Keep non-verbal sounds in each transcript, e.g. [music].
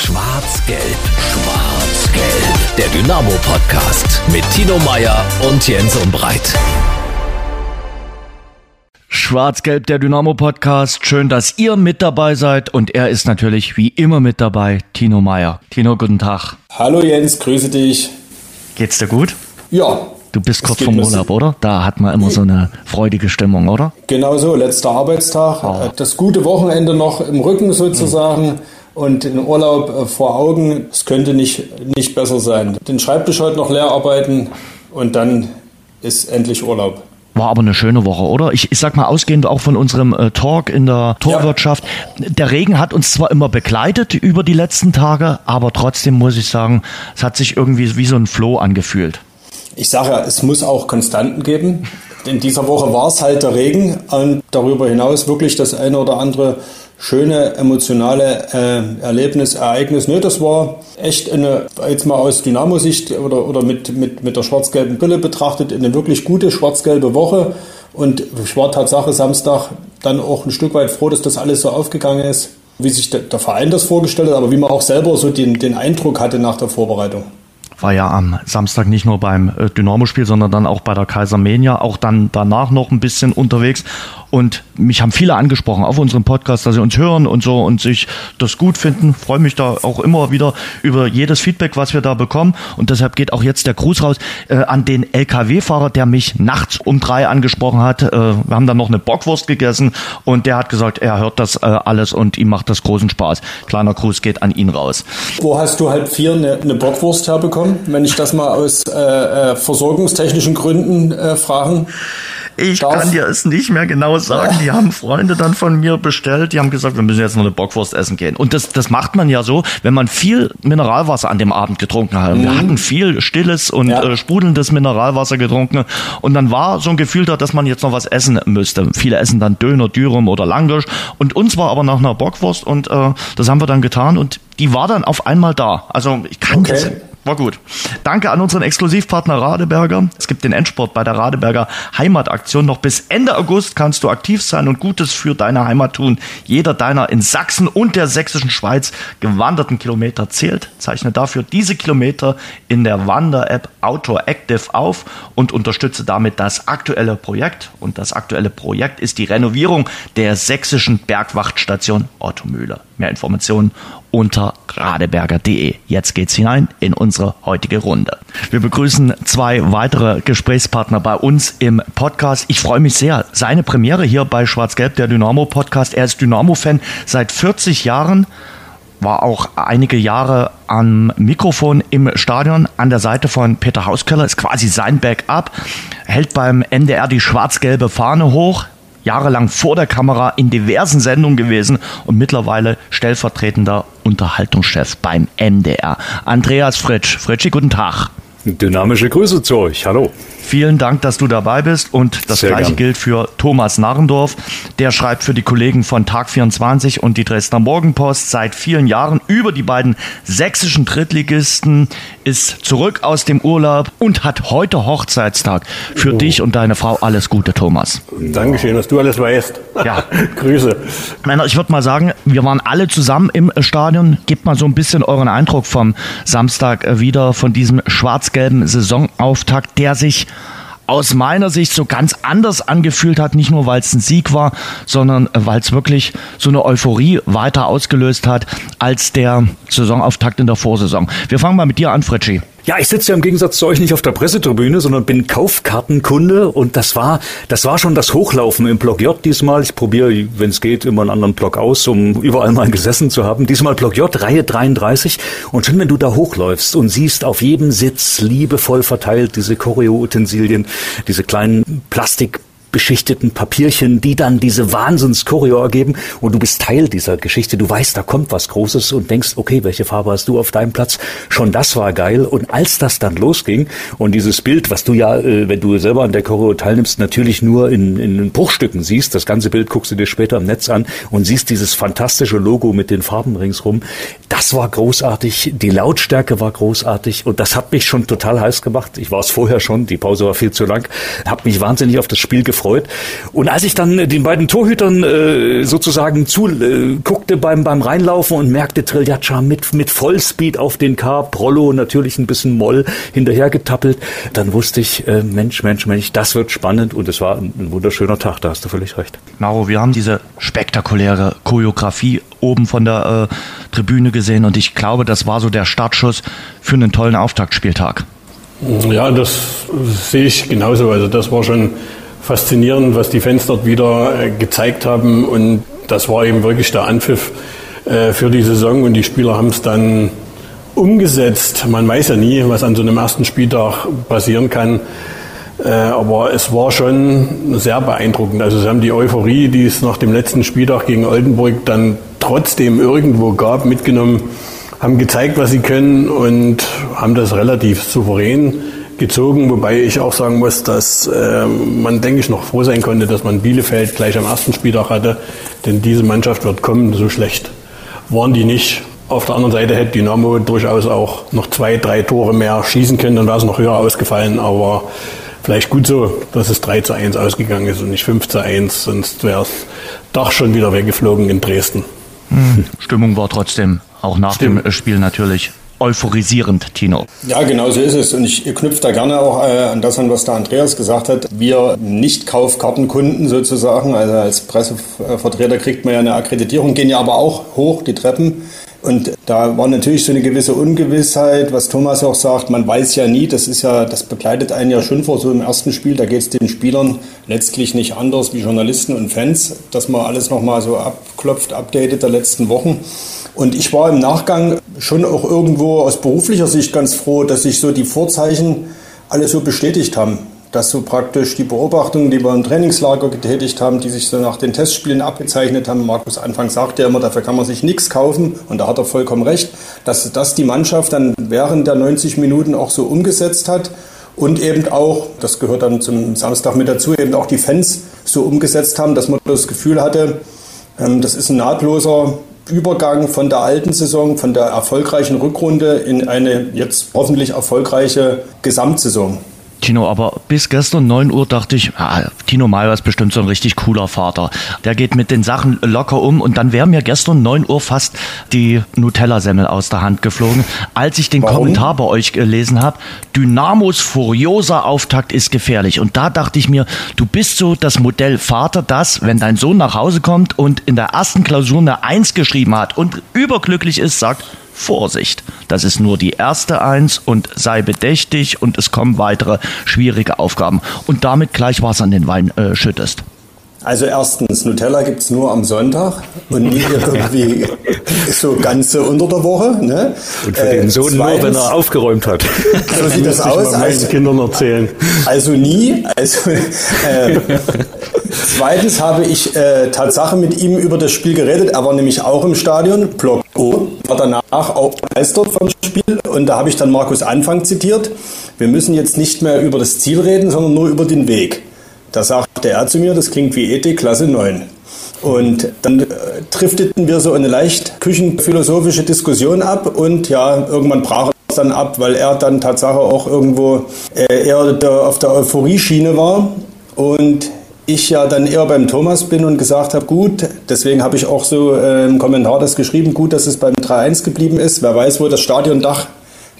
Schwarz-Gelb, Schwarz-Gelb. Der Dynamo-Podcast mit Tino Meyer und Jens Umbreit. Schwarz-Gelb, der Dynamo-Podcast. Schön, dass ihr mit dabei seid. Und er ist natürlich wie immer mit dabei, Tino Meyer. Tino, guten Tag. Hallo Jens, grüße dich. Geht's dir gut? Ja. Du bist kurz vom Urlaub, oder? Da hat man immer so eine freudige Stimmung, oder? Genau so, letzter Arbeitstag. Oh. Das gute Wochenende noch im Rücken sozusagen. Und den Urlaub äh, vor Augen. Es könnte nicht, nicht besser sein. Den Schreibtisch heute noch leer arbeiten und dann ist endlich Urlaub. War aber eine schöne Woche, oder? Ich, ich sag mal, ausgehend auch von unserem äh, Talk in der Torwirtschaft. Ja. Der Regen hat uns zwar immer begleitet über die letzten Tage, aber trotzdem muss ich sagen, es hat sich irgendwie wie so ein Floh angefühlt. Ich sage ja, es muss auch Konstanten geben. In dieser Woche war es halt der Regen und darüber hinaus wirklich das eine oder andere schöne emotionale äh, Erlebnis, Ereignis. Ne, das war echt eine, jetzt mal aus Dynamo-Sicht oder, oder mit, mit, mit der schwarz-gelben Brille betrachtet, eine wirklich gute schwarz-gelbe Woche. Und ich war Tatsache Samstag dann auch ein Stück weit froh, dass das alles so aufgegangen ist, wie sich der, der Verein das vorgestellt hat, aber wie man auch selber so den, den Eindruck hatte nach der Vorbereitung war ja am Samstag nicht nur beim äh, Dynamo-Spiel, sondern dann auch bei der Kaisermenia, auch dann danach noch ein bisschen unterwegs. Und mich haben viele angesprochen auf unserem Podcast, dass sie uns hören und so und sich das gut finden. Freue mich da auch immer wieder über jedes Feedback, was wir da bekommen. Und deshalb geht auch jetzt der Gruß raus äh, an den LKW-Fahrer, der mich nachts um drei angesprochen hat. Äh, wir haben dann noch eine Bockwurst gegessen und der hat gesagt, er hört das äh, alles und ihm macht das großen Spaß. Kleiner Gruß geht an ihn raus. Wo hast du halb vier eine, eine Bockwurst herbekommen, wenn ich das mal aus äh, äh versorgungstechnischen Gründen äh, fragen ich Darf? kann dir es nicht mehr genau sagen. Die haben Freunde dann von mir bestellt. Die haben gesagt, wir müssen jetzt noch eine Bockwurst essen gehen. Und das, das macht man ja so, wenn man viel Mineralwasser an dem Abend getrunken hat. Mhm. Wir hatten viel stilles und ja. äh, sprudelndes Mineralwasser getrunken. Und dann war so ein Gefühl da, dass man jetzt noch was essen müsste. Viele essen dann Döner, Dürüm oder Langosch. Und uns war aber nach einer Bockwurst und äh, das haben wir dann getan. Und die war dann auf einmal da. Also ich kann okay. das war gut. Danke an unseren Exklusivpartner Radeberger. Es gibt den Endsport bei der Radeberger Heimataktion. Noch bis Ende August kannst du aktiv sein und Gutes für deine Heimat tun. Jeder deiner in Sachsen und der sächsischen Schweiz gewanderten Kilometer zählt. Zeichne dafür diese Kilometer in der Wander-App Outdoor Active auf und unterstütze damit das aktuelle Projekt. Und das aktuelle Projekt ist die Renovierung der sächsischen Bergwachtstation Ottomühle. Mehr Informationen unter radeberger.de. Jetzt geht's hinein in unsere heutige Runde. Wir begrüßen zwei weitere Gesprächspartner bei uns im Podcast. Ich freue mich sehr. Seine Premiere hier bei Schwarz-Gelb, der Dynamo Podcast. Er ist Dynamo-Fan seit 40 Jahren war auch einige Jahre am Mikrofon im Stadion an der Seite von Peter Hauskeller, ist quasi sein Backup, hält beim NDR die schwarz-gelbe Fahne hoch, jahrelang vor der Kamera in diversen Sendungen gewesen und mittlerweile stellvertretender Unterhaltungschef beim MDR. Andreas Fritsch. Fritschi, guten Tag. Dynamische Grüße zu euch. Hallo. Vielen Dank, dass du dabei bist und das Sehr gleiche gern. gilt für Thomas Narrendorf. Der schreibt für die Kollegen von Tag 24 und die Dresdner Morgenpost seit vielen Jahren über die beiden sächsischen Drittligisten, ist zurück aus dem Urlaub und hat heute Hochzeitstag. Für oh. dich und deine Frau alles Gute, Thomas. Dankeschön, dass du alles weißt. Ja. [laughs] Grüße. Männer, ich würde mal sagen, wir waren alle zusammen im Stadion. Gebt mal so ein bisschen euren Eindruck vom Samstag wieder, von diesem schwarz-gelben Saisonauftakt, der sich aus meiner Sicht so ganz anders angefühlt hat, nicht nur weil es ein Sieg war, sondern äh, weil es wirklich so eine Euphorie weiter ausgelöst hat als der Saisonauftakt in der Vorsaison. Wir fangen mal mit dir an, Fritschi. Ja, ich sitze ja im Gegensatz zu euch nicht auf der Pressetribüne, sondern bin Kaufkartenkunde und das war, das war schon das Hochlaufen im Block J diesmal. Ich probiere, wenn es geht, immer einen anderen Block aus, um überall mal [laughs] gesessen zu haben. Diesmal Block J, Reihe 33. Und schon wenn du da hochläufst und siehst auf jedem Sitz liebevoll verteilt diese Choreo-Utensilien, diese kleinen Plastik beschichteten Papierchen, die dann diese Wahnsinns-Choreo ergeben und du bist Teil dieser Geschichte. Du weißt, da kommt was Großes und denkst, okay, welche Farbe hast du auf deinem Platz? Schon das war geil. Und als das dann losging und dieses Bild, was du ja, äh, wenn du selber an der Choreo teilnimmst, natürlich nur in, in Bruchstücken siehst, das ganze Bild guckst du dir später im Netz an und siehst dieses fantastische Logo mit den Farben ringsrum, da das war großartig, die Lautstärke war großartig und das hat mich schon total heiß gemacht. Ich war es vorher schon, die Pause war viel zu lang, habe mich wahnsinnig auf das Spiel gefreut. Und als ich dann den beiden Torhütern äh, sozusagen zuguckte äh, beim, beim Reinlaufen und merkte Triljatscha mit, mit Vollspeed auf den Car, Prollo natürlich ein bisschen Moll hinterher getappelt, dann wusste ich, äh, Mensch, Mensch, Mensch, das wird spannend und es war ein, ein wunderschöner Tag, da hast du völlig recht. Maro, wir haben diese spektakuläre Choreografie oben von der äh, Tribüne gesehen und ich glaube, das war so der Startschuss für einen tollen Auftaktspieltag. Ja, das sehe ich genauso. Also das war schon faszinierend, was die Fans dort wieder äh, gezeigt haben und das war eben wirklich der Anpfiff äh, für die Saison und die Spieler haben es dann umgesetzt. Man weiß ja nie, was an so einem ersten Spieltag passieren kann. Äh, aber es war schon sehr beeindruckend. Also sie haben die Euphorie, die es nach dem letzten Spieltag gegen Oldenburg dann trotzdem irgendwo gab, mitgenommen, haben gezeigt, was sie können und haben das relativ souverän gezogen, wobei ich auch sagen muss, dass äh, man, denke ich, noch froh sein konnte, dass man Bielefeld gleich am ersten Spieltag hatte, denn diese Mannschaft wird kommen, so schlecht waren die nicht. Auf der anderen Seite hätte Dynamo durchaus auch noch zwei, drei Tore mehr schießen können, dann wäre es noch höher ausgefallen, aber vielleicht gut so, dass es 3 zu 1 ausgegangen ist und nicht 5 zu 1, sonst wäre es doch schon wieder weggeflogen in Dresden. Hm. Stimmung war trotzdem auch nach Stimmt. dem Spiel natürlich euphorisierend, Tino. Ja, genau so ist es. Und ich knüpfe da gerne auch äh, an das an, was der Andreas gesagt hat. Wir Nicht-Kaufkartenkunden sozusagen, also als Pressevertreter kriegt man ja eine Akkreditierung, gehen ja aber auch hoch die Treppen. Und da war natürlich so eine gewisse Ungewissheit, was Thomas auch sagt, man weiß ja nie, das ist ja, das begleitet einen ja schon vor so im ersten Spiel, da geht es den Spielern letztlich nicht anders wie Journalisten und Fans, dass man alles nochmal so abklopft, updatet der letzten Wochen. Und ich war im Nachgang schon auch irgendwo aus beruflicher Sicht ganz froh, dass sich so die Vorzeichen alle so bestätigt haben. Dass so praktisch die Beobachtungen, die wir im Trainingslager getätigt haben, die sich so nach den Testspielen abgezeichnet haben, Markus Anfang sagte immer, dafür kann man sich nichts kaufen. Und da hat er vollkommen recht, dass das die Mannschaft dann während der 90 Minuten auch so umgesetzt hat. Und eben auch, das gehört dann zum Samstag mit dazu, eben auch die Fans so umgesetzt haben, dass man das Gefühl hatte, ähm, das ist ein nahtloser Übergang von der alten Saison, von der erfolgreichen Rückrunde in eine jetzt hoffentlich erfolgreiche Gesamtsaison. Tino, aber bis gestern 9 Uhr dachte ich, ah, Tino Meyer ist bestimmt so ein richtig cooler Vater. Der geht mit den Sachen locker um und dann wäre mir gestern 9 Uhr fast die Nutella-Semmel aus der Hand geflogen, als ich den Warum? Kommentar bei euch gelesen habe. Dynamos furioser Auftakt ist gefährlich. Und da dachte ich mir, du bist so das Modell Vater, das, wenn dein Sohn nach Hause kommt und in der ersten Klausur eine Eins geschrieben hat und überglücklich ist, sagt, Vorsicht, das ist nur die erste Eins und sei bedächtig und es kommen weitere schwierige Aufgaben. Und damit gleich Wasser in den Wein äh, schüttest. Also erstens, Nutella gibt es nur am Sonntag und nie [laughs] irgendwie so ganze unter der Woche. Ne? Und für den Sohn zweitens, nur, wenn er aufgeräumt hat. So sieht das [laughs] aus. Also, Kindern erzählen. Also nie. Also, äh, zweitens habe ich äh, Tatsache mit ihm über das Spiel geredet. Er war nämlich auch im Stadion. Block O war danach auch begeistert vom Spiel. Und da habe ich dann Markus Anfang zitiert. Wir müssen jetzt nicht mehr über das Ziel reden, sondern nur über den Weg. Da sagte er zu mir, das klingt wie Ethik Klasse 9. Und dann äh, drifteten wir so eine leicht küchenphilosophische Diskussion ab und ja, irgendwann brach es dann ab, weil er dann Tatsache auch irgendwo äh, eher auf der Euphorie-Schiene war und ich ja dann eher beim Thomas bin und gesagt habe, gut, deswegen habe ich auch so äh, im Kommentar das geschrieben, gut, dass es beim 3-1 geblieben ist. Wer weiß, wo das Stadiondach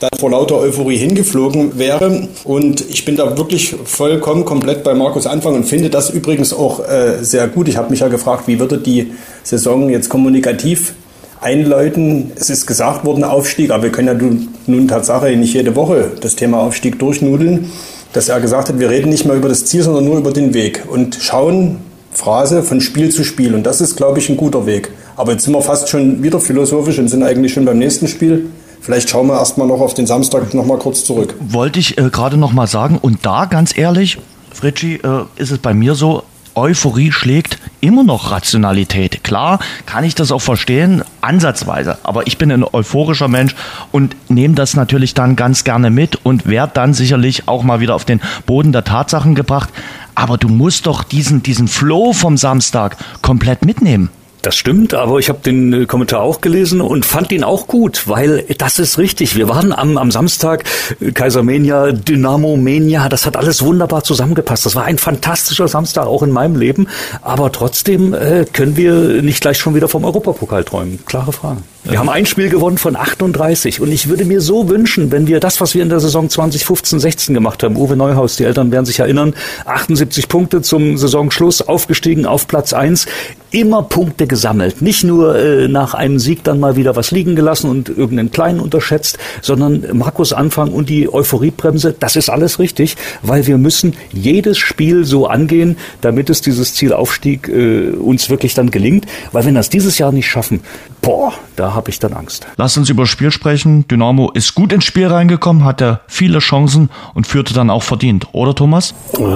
dann vor lauter Euphorie hingeflogen wäre. Und ich bin da wirklich vollkommen komplett bei Markus Anfang und finde das übrigens auch äh, sehr gut. Ich habe mich ja gefragt, wie würde die Saison jetzt kommunikativ einläuten. Es ist gesagt worden, Aufstieg, aber wir können ja nun Tatsache nicht jede Woche das Thema Aufstieg durchnudeln, dass er gesagt hat, wir reden nicht mehr über das Ziel, sondern nur über den Weg und schauen, Phrase, von Spiel zu Spiel. Und das ist, glaube ich, ein guter Weg. Aber jetzt sind wir fast schon wieder philosophisch und sind eigentlich schon beim nächsten Spiel. Vielleicht schauen wir erstmal noch auf den Samstag noch mal kurz zurück. Wollte ich äh, gerade noch mal sagen. Und da, ganz ehrlich, Fritschi, äh, ist es bei mir so, Euphorie schlägt immer noch Rationalität. Klar, kann ich das auch verstehen, ansatzweise. Aber ich bin ein euphorischer Mensch und nehme das natürlich dann ganz gerne mit und werde dann sicherlich auch mal wieder auf den Boden der Tatsachen gebracht. Aber du musst doch diesen, diesen Flow vom Samstag komplett mitnehmen. Das stimmt, aber ich habe den äh, Kommentar auch gelesen und fand ihn auch gut, weil das ist richtig. Wir waren am, am Samstag äh, Kaisermania, Dynamo Mania, das hat alles wunderbar zusammengepasst. Das war ein fantastischer Samstag auch in meinem Leben, aber trotzdem äh, können wir nicht gleich schon wieder vom Europapokal träumen. Klare Frage. Wir haben ein Spiel gewonnen von 38 und ich würde mir so wünschen, wenn wir das, was wir in der Saison 2015-16 gemacht haben, Uwe Neuhaus, die Eltern werden sich erinnern, 78 Punkte zum Saisonschluss, aufgestiegen auf Platz 1, immer Punkte gesammelt. Nicht nur äh, nach einem Sieg dann mal wieder was liegen gelassen und irgendeinen kleinen unterschätzt, sondern Markus Anfang und die Euphoriebremse, das ist alles richtig, weil wir müssen jedes Spiel so angehen, damit es dieses Zielaufstieg äh, uns wirklich dann gelingt. Weil wenn wir das dieses Jahr nicht schaffen, boah, da habe ich dann Angst. Lass uns über Spiel sprechen. Dynamo ist gut ins Spiel reingekommen, hatte viele Chancen und führte dann auch verdient, oder Thomas?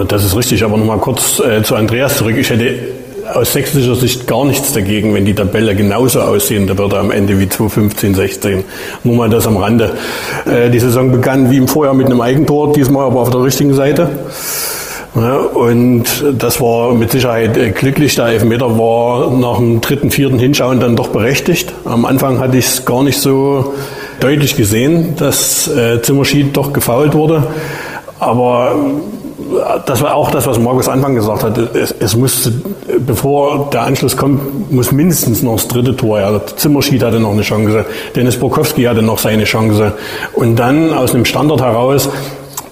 Das ist richtig, aber nochmal kurz äh, zu Andreas zurück. Ich hätte aus sächsischer Sicht gar nichts dagegen, wenn die Tabelle genauso aussehen würde am Ende wie 2015, 16. Nur mal das am Rande. Äh, die Saison begann wie im Vorjahr mit einem Eigentor, diesmal aber auf der richtigen Seite. Ja, und das war mit Sicherheit äh, glücklich. Der Elfmeter war nach dem dritten, vierten Hinschauen dann doch berechtigt. Am Anfang hatte ich es gar nicht so deutlich gesehen, dass äh, Zimmerschied doch gefault wurde. Aber äh, das war auch das, was Markus Anfang gesagt hat. Es, es musste, bevor der Anschluss kommt, muss mindestens noch das dritte Tor. Ja. Zimmerschied hatte noch eine Chance. Dennis Borkowski hatte noch seine Chance. Und dann aus einem Standard heraus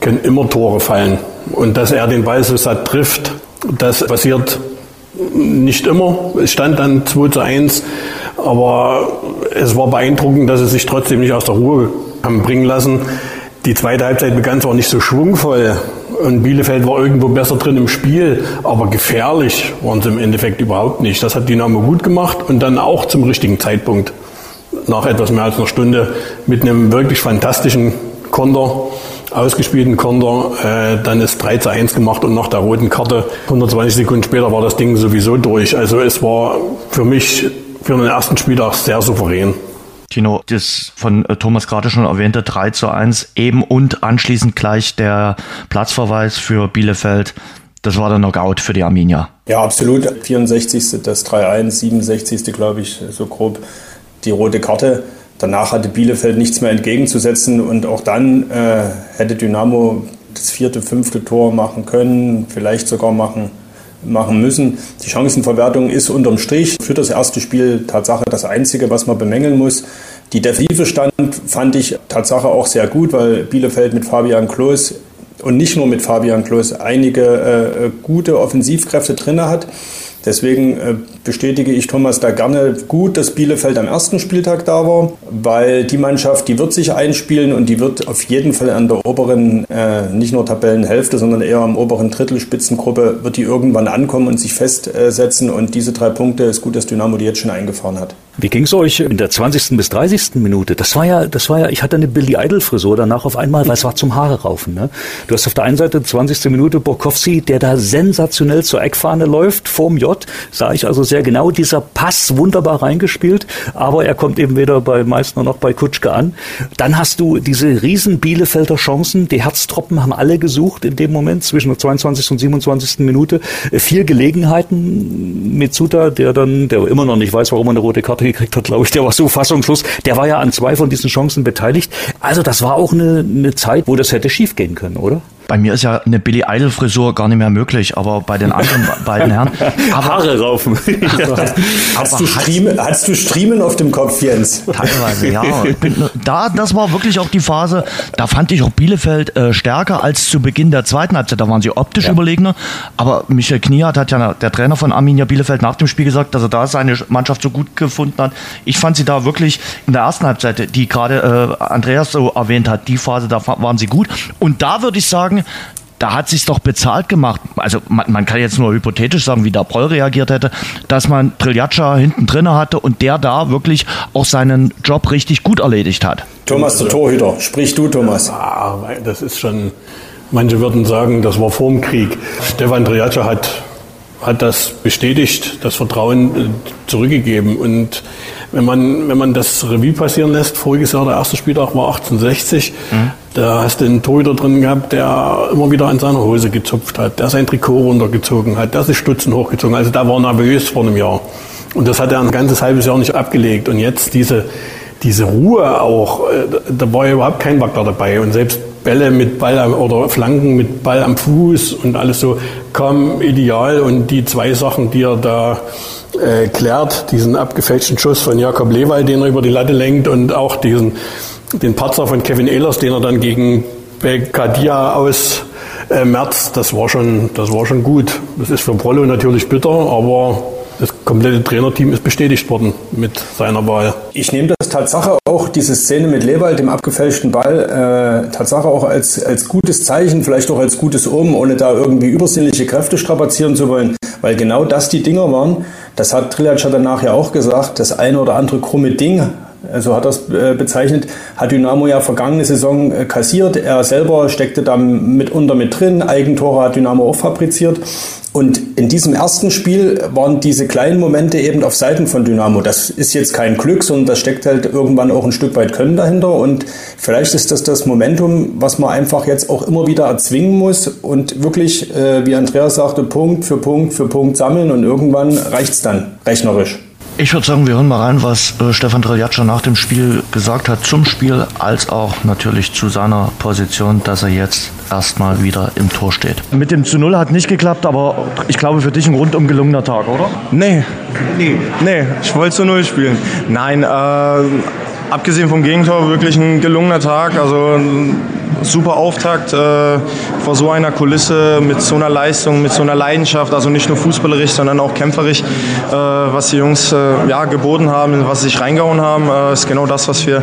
können immer Tore fallen. Und dass er den Ball so satt trifft, das passiert nicht immer. Es stand dann 2 zu 1, aber es war beeindruckend, dass es sich trotzdem nicht aus der Ruhe haben bringen lassen. Die zweite Halbzeit begann zwar nicht so schwungvoll und Bielefeld war irgendwo besser drin im Spiel, aber gefährlich waren sie im Endeffekt überhaupt nicht. Das hat Dynamo gut gemacht und dann auch zum richtigen Zeitpunkt. Nach etwas mehr als einer Stunde mit einem wirklich fantastischen Konter ausgespielten Konter, äh, dann ist 3 zu 1 gemacht und nach der roten Karte 120 Sekunden später war das Ding sowieso durch. Also es war für mich für den ersten Spieltag sehr souverän. Tino, das von äh, Thomas gerade schon erwähnte 3 zu 1 eben und anschließend gleich der Platzverweis für Bielefeld. Das war der Knockout für die Arminia. Ja, absolut. 64. das 3-1, 67. glaube ich, so grob die rote Karte. Danach hatte Bielefeld nichts mehr entgegenzusetzen und auch dann äh, hätte Dynamo das vierte, fünfte Tor machen können, vielleicht sogar machen, machen müssen. Die Chancenverwertung ist unterm Strich für das erste Spiel Tatsache das Einzige, was man bemängeln muss. Die Defensive stand, fand ich Tatsache auch sehr gut, weil Bielefeld mit Fabian Klos und nicht nur mit Fabian Klos einige äh, gute Offensivkräfte drinne hat. Deswegen äh, bestätige ich Thomas da gerne gut, dass Bielefeld am ersten Spieltag da war, weil die Mannschaft, die wird sich einspielen und die wird auf jeden Fall an der oberen, äh, nicht nur Tabellenhälfte, sondern eher am oberen Drittel Spitzengruppe, wird die irgendwann ankommen und sich festsetzen. Und diese drei Punkte ist gut, dass Dynamo die jetzt schon eingefahren hat. Wie ging es euch in der 20. bis 30. Minute? Das war ja, das war ja, ich hatte eine Billy Idol Frisur danach auf einmal, weil es war zum Haare raufen. Ne? Du hast auf der einen Seite 20. Minute Borkowski, der da sensationell zur Eckfahne läuft, vorm J, sah ich also sehr genau, dieser Pass wunderbar reingespielt, aber er kommt eben weder bei Meißner noch bei Kutschke an. Dann hast du diese riesen Bielefelder Chancen, die Herztropfen haben alle gesucht in dem Moment zwischen der 22. und 27. Minute. Vier Gelegenheiten mit Suta, der dann, der immer noch nicht weiß, warum er eine rote Karte gekriegt hat, glaube ich, der war so fassungslos. Der war ja an zwei von diesen Chancen beteiligt. Also das war auch eine, eine Zeit, wo das hätte schiefgehen können, oder? Bei mir ist ja eine Billy Idol Frisur gar nicht mehr möglich, aber bei den anderen [laughs] beiden Herren. Aber, Haare raufen. [laughs] hast, du Striemen, hast du Striemen auf dem Kopf, Jens? Teilweise, ja. [laughs] Bin, da, das war wirklich auch die Phase, da fand ich auch Bielefeld äh, stärker als zu Beginn der zweiten Halbzeit. Da waren sie optisch ja. überlegener. Aber Michael Kniat hat ja, der Trainer von Arminia Bielefeld, nach dem Spiel gesagt, dass er da seine Mannschaft so gut gefunden hat. Ich fand sie da wirklich in der ersten Halbzeit, die gerade äh, Andreas so erwähnt hat, die Phase, da waren sie gut. Und da würde ich sagen, da hat sich doch bezahlt gemacht. Also man, man, kann jetzt nur hypothetisch sagen, wie da Proll reagiert hätte, dass man Triljatscha hinten drin hatte und der da wirklich auch seinen Job richtig gut erledigt hat. Thomas, der Torhüter, sprich du, Thomas. Ja, das ist schon, manche würden sagen, das war vorm Krieg. Stefan Triljatscha hat, hat das bestätigt, das Vertrauen äh, zurückgegeben und wenn man, wenn man das Revue passieren lässt, voriges Jahr, der erste Spieltag war 1860, mhm. Da hast du einen Torhüter drin gehabt, der immer wieder an seiner Hose gezupft hat, der sein Trikot runtergezogen hat, der sich Stutzen hochgezogen hat. Also da war nervös vor einem Jahr. Und das hat er ein ganzes halbes Jahr nicht abgelegt. Und jetzt diese, diese Ruhe auch, äh, da war ja überhaupt kein Wackler dabei. Und selbst Bälle mit Ball oder Flanken mit Ball am Fuß und alles so kam ideal. Und die zwei Sachen, die er da äh, klärt, diesen abgefälschten Schuss von Jakob Lewald, den er über die Latte lenkt und auch diesen, den Patzer von Kevin Ehlers, den er dann gegen Bekadia aus äh, März, das war schon, das war schon gut. Das ist für Prollo natürlich bitter, aber das komplette Trainerteam ist bestätigt worden mit seiner Wahl. Ich nehme das Tatsache auch, diese Szene mit Lewald, dem abgefälschten Ball, äh, Tatsache auch als, als gutes Zeichen, vielleicht auch als gutes Omen, ohne da irgendwie übersinnliche Kräfte strapazieren zu wollen. Weil genau das die Dinger waren, das hat Trillac danach ja auch gesagt, das eine oder andere krumme Ding so hat er es äh, bezeichnet, hat Dynamo ja vergangene Saison äh, kassiert. Er selber steckte da mitunter mit drin. Eigentore hat Dynamo auch fabriziert. Und in diesem ersten Spiel waren diese kleinen Momente eben auf Seiten von Dynamo. Das ist jetzt kein Glück, sondern da steckt halt irgendwann auch ein Stück weit Können dahinter. Und vielleicht ist das das Momentum, was man einfach jetzt auch immer wieder erzwingen muss und wirklich, äh, wie Andreas sagte, Punkt für Punkt für Punkt sammeln und irgendwann reicht's dann rechnerisch. Ich würde sagen, wir hören mal rein, was äh, Stefan Traljaccia nach dem Spiel gesagt hat zum Spiel, als auch natürlich zu seiner Position, dass er jetzt erstmal wieder im Tor steht. Mit dem zu Null hat nicht geklappt, aber ich glaube für dich ein rundum gelungener Tag, oder? Nee. Nee. Nee, ich wollte zu Null spielen. Nein, äh, abgesehen vom Gegentor wirklich ein gelungener Tag. Also super Auftakt äh, vor so einer Kulisse mit so einer Leistung, mit so einer Leidenschaft, also nicht nur fußballerisch, sondern auch kämpferisch, äh, was die Jungs äh, ja, geboten haben, was sie sich reingehauen haben, äh, ist genau das, was wir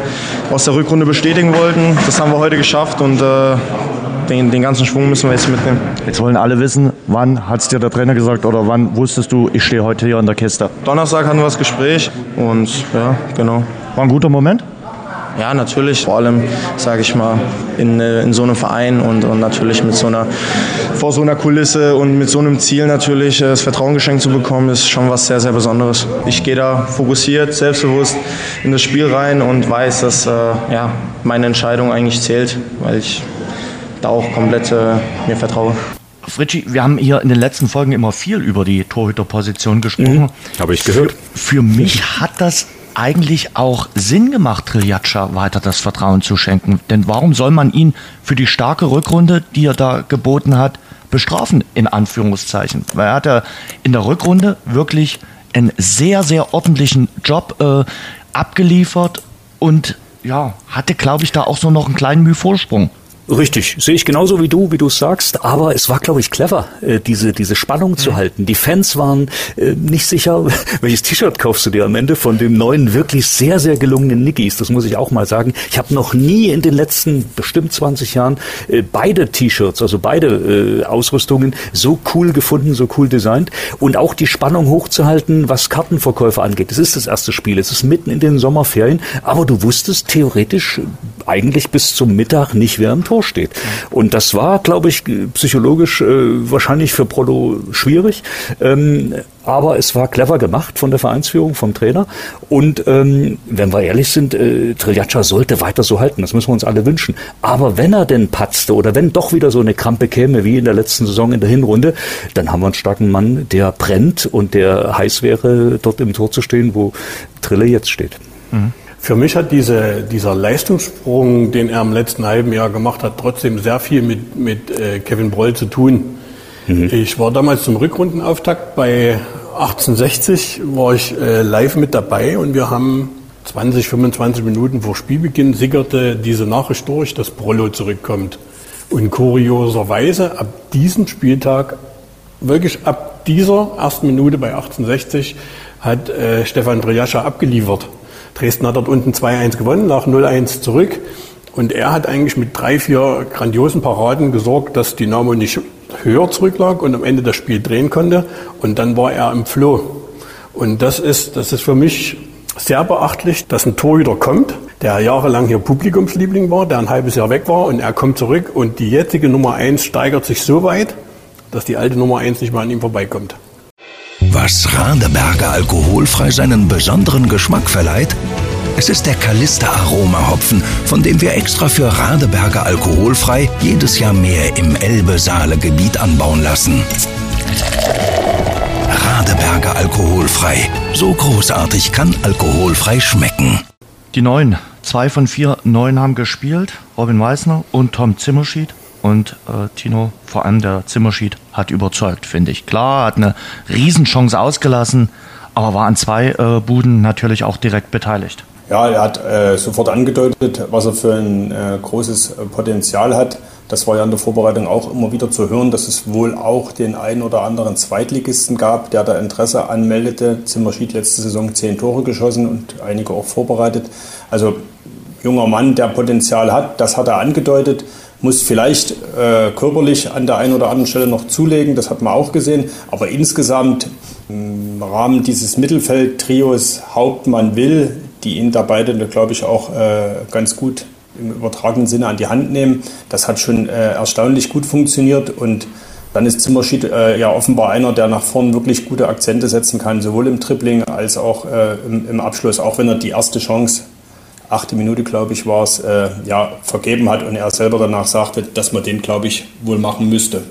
aus der Rückrunde bestätigen wollten. Das haben wir heute geschafft und äh, den, den, ganzen Schwung müssen wir jetzt mitnehmen. Jetzt wollen alle wissen, wann hat es dir der Trainer gesagt oder wann wusstest du, ich stehe heute hier in der Kiste? Donnerstag hatten wir das Gespräch und ja, genau. War ein guter Moment? Ja, natürlich. Vor allem, sage ich mal, in, äh, in so einem Verein und, und natürlich mit so einer, vor so einer Kulisse und mit so einem Ziel natürlich äh, das Vertrauen geschenkt zu bekommen, ist schon was sehr, sehr Besonderes. Ich gehe da fokussiert, selbstbewusst in das Spiel rein und weiß, dass äh, ja, meine Entscheidung eigentlich zählt, weil ich da auch komplett äh, mir vertraue. Fritschi, wir haben hier in den letzten Folgen immer viel über die Torhüterposition gesprochen. Mhm, Habe ich gehört. Für, für mich hat das eigentlich auch Sinn gemacht, Triljatscha weiter das Vertrauen zu schenken. Denn warum soll man ihn für die starke Rückrunde, die er da geboten hat, bestrafen, in Anführungszeichen? Weil er hat ja in der Rückrunde wirklich einen sehr, sehr ordentlichen Job äh, abgeliefert und ja, hatte, glaube ich, da auch so noch einen kleinen Mühe Vorsprung. Richtig, sehe ich genauso wie du, wie du sagst. Aber es war, glaube ich, clever, äh, diese diese Spannung mhm. zu halten. Die Fans waren äh, nicht sicher, [laughs] welches T-Shirt kaufst du dir am Ende von dem neuen wirklich sehr sehr gelungenen Nickys. Das muss ich auch mal sagen. Ich habe noch nie in den letzten bestimmt 20 Jahren äh, beide T-Shirts, also beide Ausrüstungen so cool gefunden, so cool designt und auch die Spannung hochzuhalten, was Kartenverkäufe angeht. Es ist das erste Spiel, es ist mitten in den Sommerferien, aber du wusstest theoretisch eigentlich bis zum Mittag nicht, wer im Tor steht. Und das war, glaube ich, psychologisch äh, wahrscheinlich für Prolo schwierig. Ähm, aber es war clever gemacht von der Vereinsführung, vom Trainer. Und ähm, wenn wir ehrlich sind, äh, Triljaccia sollte weiter so halten. Das müssen wir uns alle wünschen. Aber wenn er denn patzte oder wenn doch wieder so eine Krampe käme wie in der letzten Saison in der Hinrunde, dann haben wir einen starken Mann, der brennt und der heiß wäre, dort im Tor zu stehen, wo Trille jetzt steht. Mhm. Für mich hat diese, dieser Leistungssprung, den er im letzten halben Jahr gemacht hat, trotzdem sehr viel mit, mit äh, Kevin Broll zu tun. Mhm. Ich war damals zum Rückrundenauftakt bei 1860, war ich äh, live mit dabei und wir haben 20, 25 Minuten vor Spielbeginn sickerte diese Nachricht durch, dass Brollo zurückkommt. Und kurioserweise ab diesem Spieltag, wirklich ab dieser ersten Minute bei 1860, hat äh, Stefan Triascha abgeliefert. Dresden hat dort unten 2-1 gewonnen, nach 0-1 zurück. Und er hat eigentlich mit drei, vier grandiosen Paraden gesorgt, dass Dynamo nicht höher zurücklag und am Ende das Spiel drehen konnte. Und dann war er im Flow. Und das ist, das ist für mich sehr beachtlich, dass ein Torhüter kommt, der jahrelang hier Publikumsliebling war, der ein halbes Jahr weg war und er kommt zurück und die jetzige Nummer 1 steigert sich so weit, dass die alte Nummer 1 nicht mehr an ihm vorbeikommt. Was Radeberger alkoholfrei seinen besonderen Geschmack verleiht? Es ist der Kalister Aroma Hopfen, von dem wir extra für Radeberger alkoholfrei jedes Jahr mehr im Elbe-Saale-Gebiet anbauen lassen. Radeberger alkoholfrei. So großartig kann alkoholfrei schmecken. Die Neuen, zwei von vier Neuen haben gespielt. Robin Meissner und Tom Zimmerschied. Und äh, Tino, vor allem der Zimmerschied, hat überzeugt, finde ich. Klar, hat eine Riesenchance ausgelassen, aber war an zwei äh, Buden natürlich auch direkt beteiligt. Ja, er hat äh, sofort angedeutet, was er für ein äh, großes Potenzial hat. Das war ja in der Vorbereitung auch immer wieder zu hören, dass es wohl auch den einen oder anderen Zweitligisten gab, der da Interesse anmeldete. Zimmerschied letzte Saison zehn Tore geschossen und einige auch vorbereitet. Also junger Mann, der Potenzial hat, das hat er angedeutet muss vielleicht äh, körperlich an der einen oder anderen Stelle noch zulegen, das hat man auch gesehen. Aber insgesamt im Rahmen dieses Mittelfeldtrios Hauptmann Will, die ihn da beide, glaube ich, auch äh, ganz gut im übertragenen Sinne an die Hand nehmen, das hat schon äh, erstaunlich gut funktioniert und dann ist Zimmerschied äh, ja offenbar einer, der nach vorn wirklich gute Akzente setzen kann, sowohl im Tripling als auch äh, im, im Abschluss, auch wenn er die erste Chance achte Minute, glaube ich, war es, äh, ja, vergeben hat und er selber danach sagte, dass man den, glaube ich, wohl machen müsste.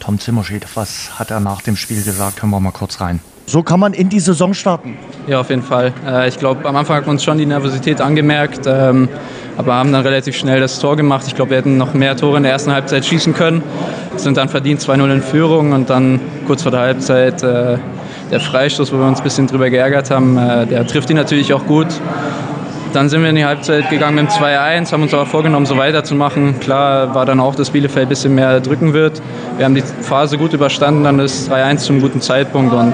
Tom Zimmerschied, was hat er nach dem Spiel gesagt? Hören wir mal kurz rein. So kann man in die Saison starten. Ja, auf jeden Fall. Äh, ich glaube, am Anfang hat man uns schon die Nervosität angemerkt, ähm, aber haben dann relativ schnell das Tor gemacht. Ich glaube, wir hätten noch mehr Tore in der ersten Halbzeit schießen können, sind dann verdient 2-0 in Führung und dann kurz vor der Halbzeit äh, der Freistoß, wo wir uns ein bisschen drüber geärgert haben, äh, der trifft ihn natürlich auch gut. Dann sind wir in die Halbzeit gegangen mit dem 2-1, haben uns aber vorgenommen, so weiterzumachen. Klar war dann auch, dass Bielefeld ein bisschen mehr drücken wird. Wir haben die Phase gut überstanden, dann ist 3-1 zum guten Zeitpunkt und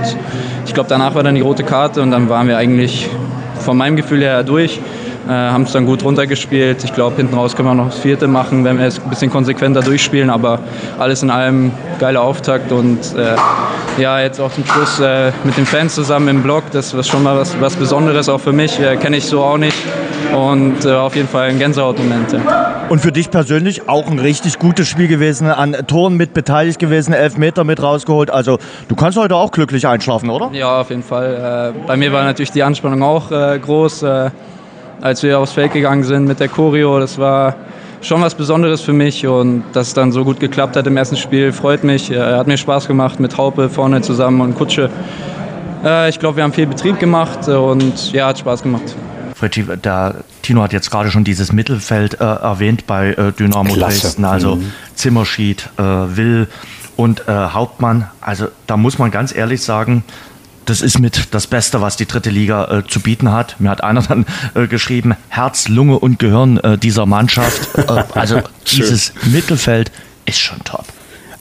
ich glaube, danach war dann die rote Karte und dann waren wir eigentlich von meinem Gefühl her durch. Äh, haben es dann gut runtergespielt. Ich glaube, hinten raus können wir noch das vierte machen, wenn wir es ein bisschen konsequenter durchspielen. Aber alles in allem geiler Auftakt und äh, ja, jetzt auch zum Schluss äh, mit den Fans zusammen im Blog. Das ist schon mal was, was Besonderes auch für mich. Äh, Kenne ich so auch nicht. Und äh, auf jeden Fall ein Gänsehautmoment. Und für dich persönlich auch ein richtig gutes Spiel gewesen, an Toren mit beteiligt gewesen, elf Meter mit rausgeholt. Also du kannst heute auch glücklich einschlafen, oder? Ja, auf jeden Fall. Äh, bei mir war natürlich die Anspannung auch äh, groß, äh, als wir aufs Feld gegangen sind mit der Choreo. Das war schon was Besonderes für mich und dass es dann so gut geklappt hat im ersten Spiel, freut mich. Äh, hat mir Spaß gemacht mit Haupe vorne zusammen und Kutsche. Äh, ich glaube, wir haben viel Betrieb gemacht und ja, hat Spaß gemacht. Fritzi, der Tino hat jetzt gerade schon dieses Mittelfeld äh, erwähnt bei äh, Dynamo Klasse. Dresden, also mhm. Zimmerschied, äh, Will und äh, Hauptmann. Also da muss man ganz ehrlich sagen, das ist mit das Beste, was die dritte Liga äh, zu bieten hat. Mir hat einer dann äh, geschrieben, Herz, Lunge und Gehirn äh, dieser Mannschaft. Äh, also [laughs] dieses Mittelfeld ist schon top.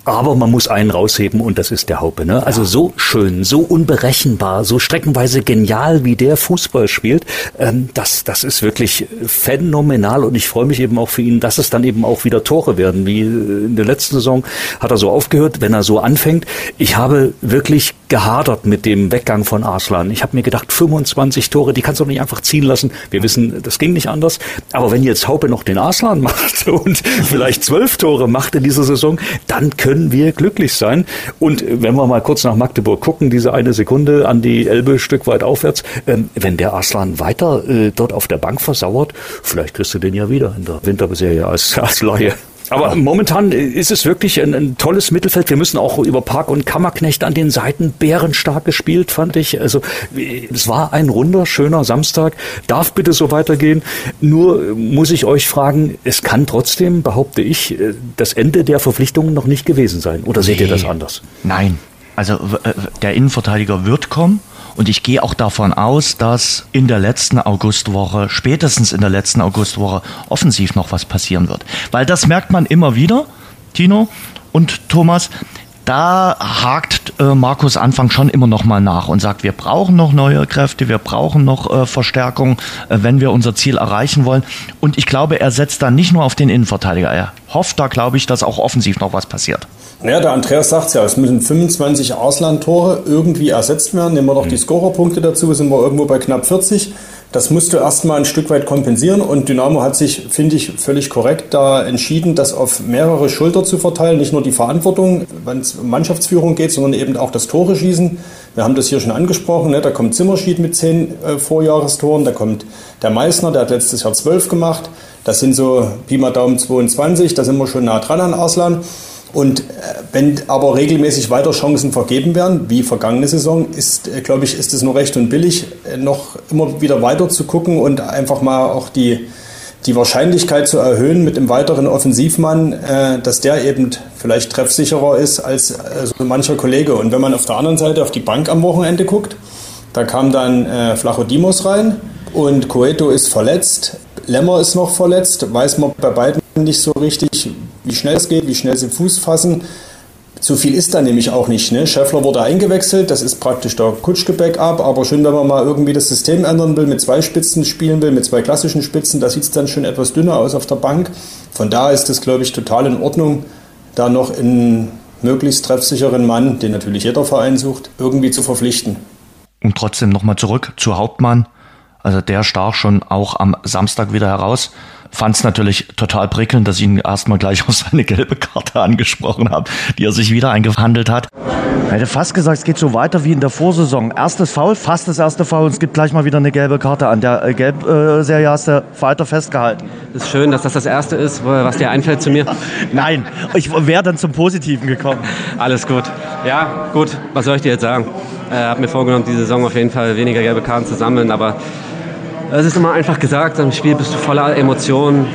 Aber man muss einen rausheben und das ist der Haupe. Ne? Also so schön, so unberechenbar, so streckenweise genial, wie der Fußball spielt, ähm, das, das ist wirklich phänomenal und ich freue mich eben auch für ihn, dass es dann eben auch wieder Tore werden. Wie in der letzten Saison hat er so aufgehört, wenn er so anfängt. Ich habe wirklich gehadert mit dem Weggang von Arslan. Ich habe mir gedacht, 25 Tore, die kannst du nicht einfach ziehen lassen. Wir wissen, das ging nicht anders. Aber wenn jetzt Haupe noch den Arslan [laughs] macht und vielleicht zwölf Tore macht in dieser Saison, dann können können wir glücklich sein. Und wenn wir mal kurz nach Magdeburg gucken, diese eine Sekunde an die Elbe Stück weit aufwärts, ähm, wenn der Arslan weiter äh, dort auf der Bank versauert, vielleicht kriegst du den ja wieder in der Winterserie als, als Laie. Aber momentan ist es wirklich ein, ein, tolles Mittelfeld. Wir müssen auch über Park und Kammerknecht an den Seiten bärenstark gespielt, fand ich. Also es war ein runder, schöner Samstag. Darf bitte so weitergehen. Nur muss ich euch fragen, es kann trotzdem, behaupte ich, das Ende der Verpflichtungen noch nicht gewesen sein. Oder seht ihr das anders? Nein. Also äh, der Innenverteidiger wird kommen. Und ich gehe auch davon aus, dass in der letzten Augustwoche, spätestens in der letzten Augustwoche, offensiv noch was passieren wird. Weil das merkt man immer wieder, Tino und Thomas. Da hakt äh, Markus Anfang schon immer noch mal nach und sagt, wir brauchen noch neue Kräfte, wir brauchen noch äh, Verstärkung, äh, wenn wir unser Ziel erreichen wollen. Und ich glaube, er setzt da nicht nur auf den Innenverteidiger. Er hofft da, glaube ich, dass auch offensiv noch was passiert. Naja, der Andreas sagt ja, es müssen 25 Auslandtore irgendwie ersetzt werden. Nehmen wir doch die mhm. Scorerpunkte dazu, sind wir irgendwo bei knapp 40. Das musst du erstmal ein Stück weit kompensieren und Dynamo hat sich, finde ich, völlig korrekt da entschieden, das auf mehrere Schulter zu verteilen. Nicht nur die Verantwortung, wenn es um Mannschaftsführung geht, sondern eben auch das Tore schießen. Wir haben das hier schon angesprochen. Ne? Da kommt Zimmerschied mit zehn äh, Vorjahrestoren, da kommt der Meißner, der hat letztes Jahr zwölf gemacht. Das sind so Pi mal Daumen 22, da sind wir schon nah dran an Arslan. Und äh, wenn aber regelmäßig weiter Chancen vergeben werden, wie vergangene Saison, ist, äh, glaube ich, ist es nur recht und billig, äh, noch immer wieder weiter zu gucken und einfach mal auch die, die Wahrscheinlichkeit zu erhöhen mit dem weiteren Offensivmann, dass der eben vielleicht treffsicherer ist als so mancher Kollege. Und wenn man auf der anderen Seite auf die Bank am Wochenende guckt, da kam dann Flachodimos rein und Coeto ist verletzt. Lemmer ist noch verletzt, weiß man bei beiden nicht so richtig, wie schnell es geht, wie schnell sie Fuß fassen. Zu viel ist da nämlich auch nicht. Ne? Scheffler wurde eingewechselt, das ist praktisch der Kutschke-Backup, aber schön, wenn man mal irgendwie das System ändern will, mit zwei Spitzen spielen will, mit zwei klassischen Spitzen, da sieht es dann schon etwas dünner aus auf der Bank. Von da ist es, glaube ich, total in Ordnung, da noch einen möglichst treffsicheren Mann, den natürlich jeder Verein sucht, irgendwie zu verpflichten. Und trotzdem nochmal zurück zu Hauptmann. Also der stach schon auch am Samstag wieder heraus. Fand es natürlich total prickelnd, dass ich ihn erstmal gleich auf seine gelbe Karte angesprochen habe, die er sich wieder eingehandelt hat. Ich hätte fast gesagt, es geht so weiter wie in der Vorsaison. Erstes Foul, fast das erste Foul und es gibt gleich mal wieder eine gelbe Karte. An der äh, Gelb-Serie hast du weiter festgehalten. Das ist schön, dass das das erste ist, was dir einfällt zu mir. Nein, ich wäre dann zum Positiven gekommen. Alles gut. Ja, gut, was soll ich dir jetzt sagen? Ich äh, habe mir vorgenommen, diese Saison auf jeden Fall weniger gelbe Karten zu sammeln, aber es ist immer einfach gesagt, im Spiel bist du voller Emotionen.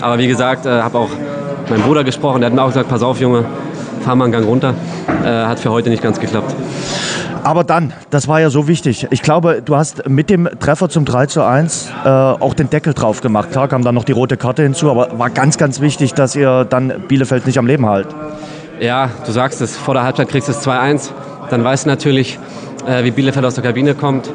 Aber wie gesagt, äh, habe auch meinen Bruder gesprochen, der hat mir auch gesagt, pass auf Junge, fahr mal einen Gang runter. Äh, hat für heute nicht ganz geklappt. Aber dann, das war ja so wichtig. Ich glaube, du hast mit dem Treffer zum 3 zu 1 äh, auch den Deckel drauf gemacht. Klar kam dann noch die rote Karte hinzu, aber war ganz, ganz wichtig, dass ihr dann Bielefeld nicht am Leben haltet. Ja, du sagst es, vor der Halbzeit kriegst du es 2-1. Dann weißt du natürlich, äh, wie Bielefeld aus der Kabine kommt.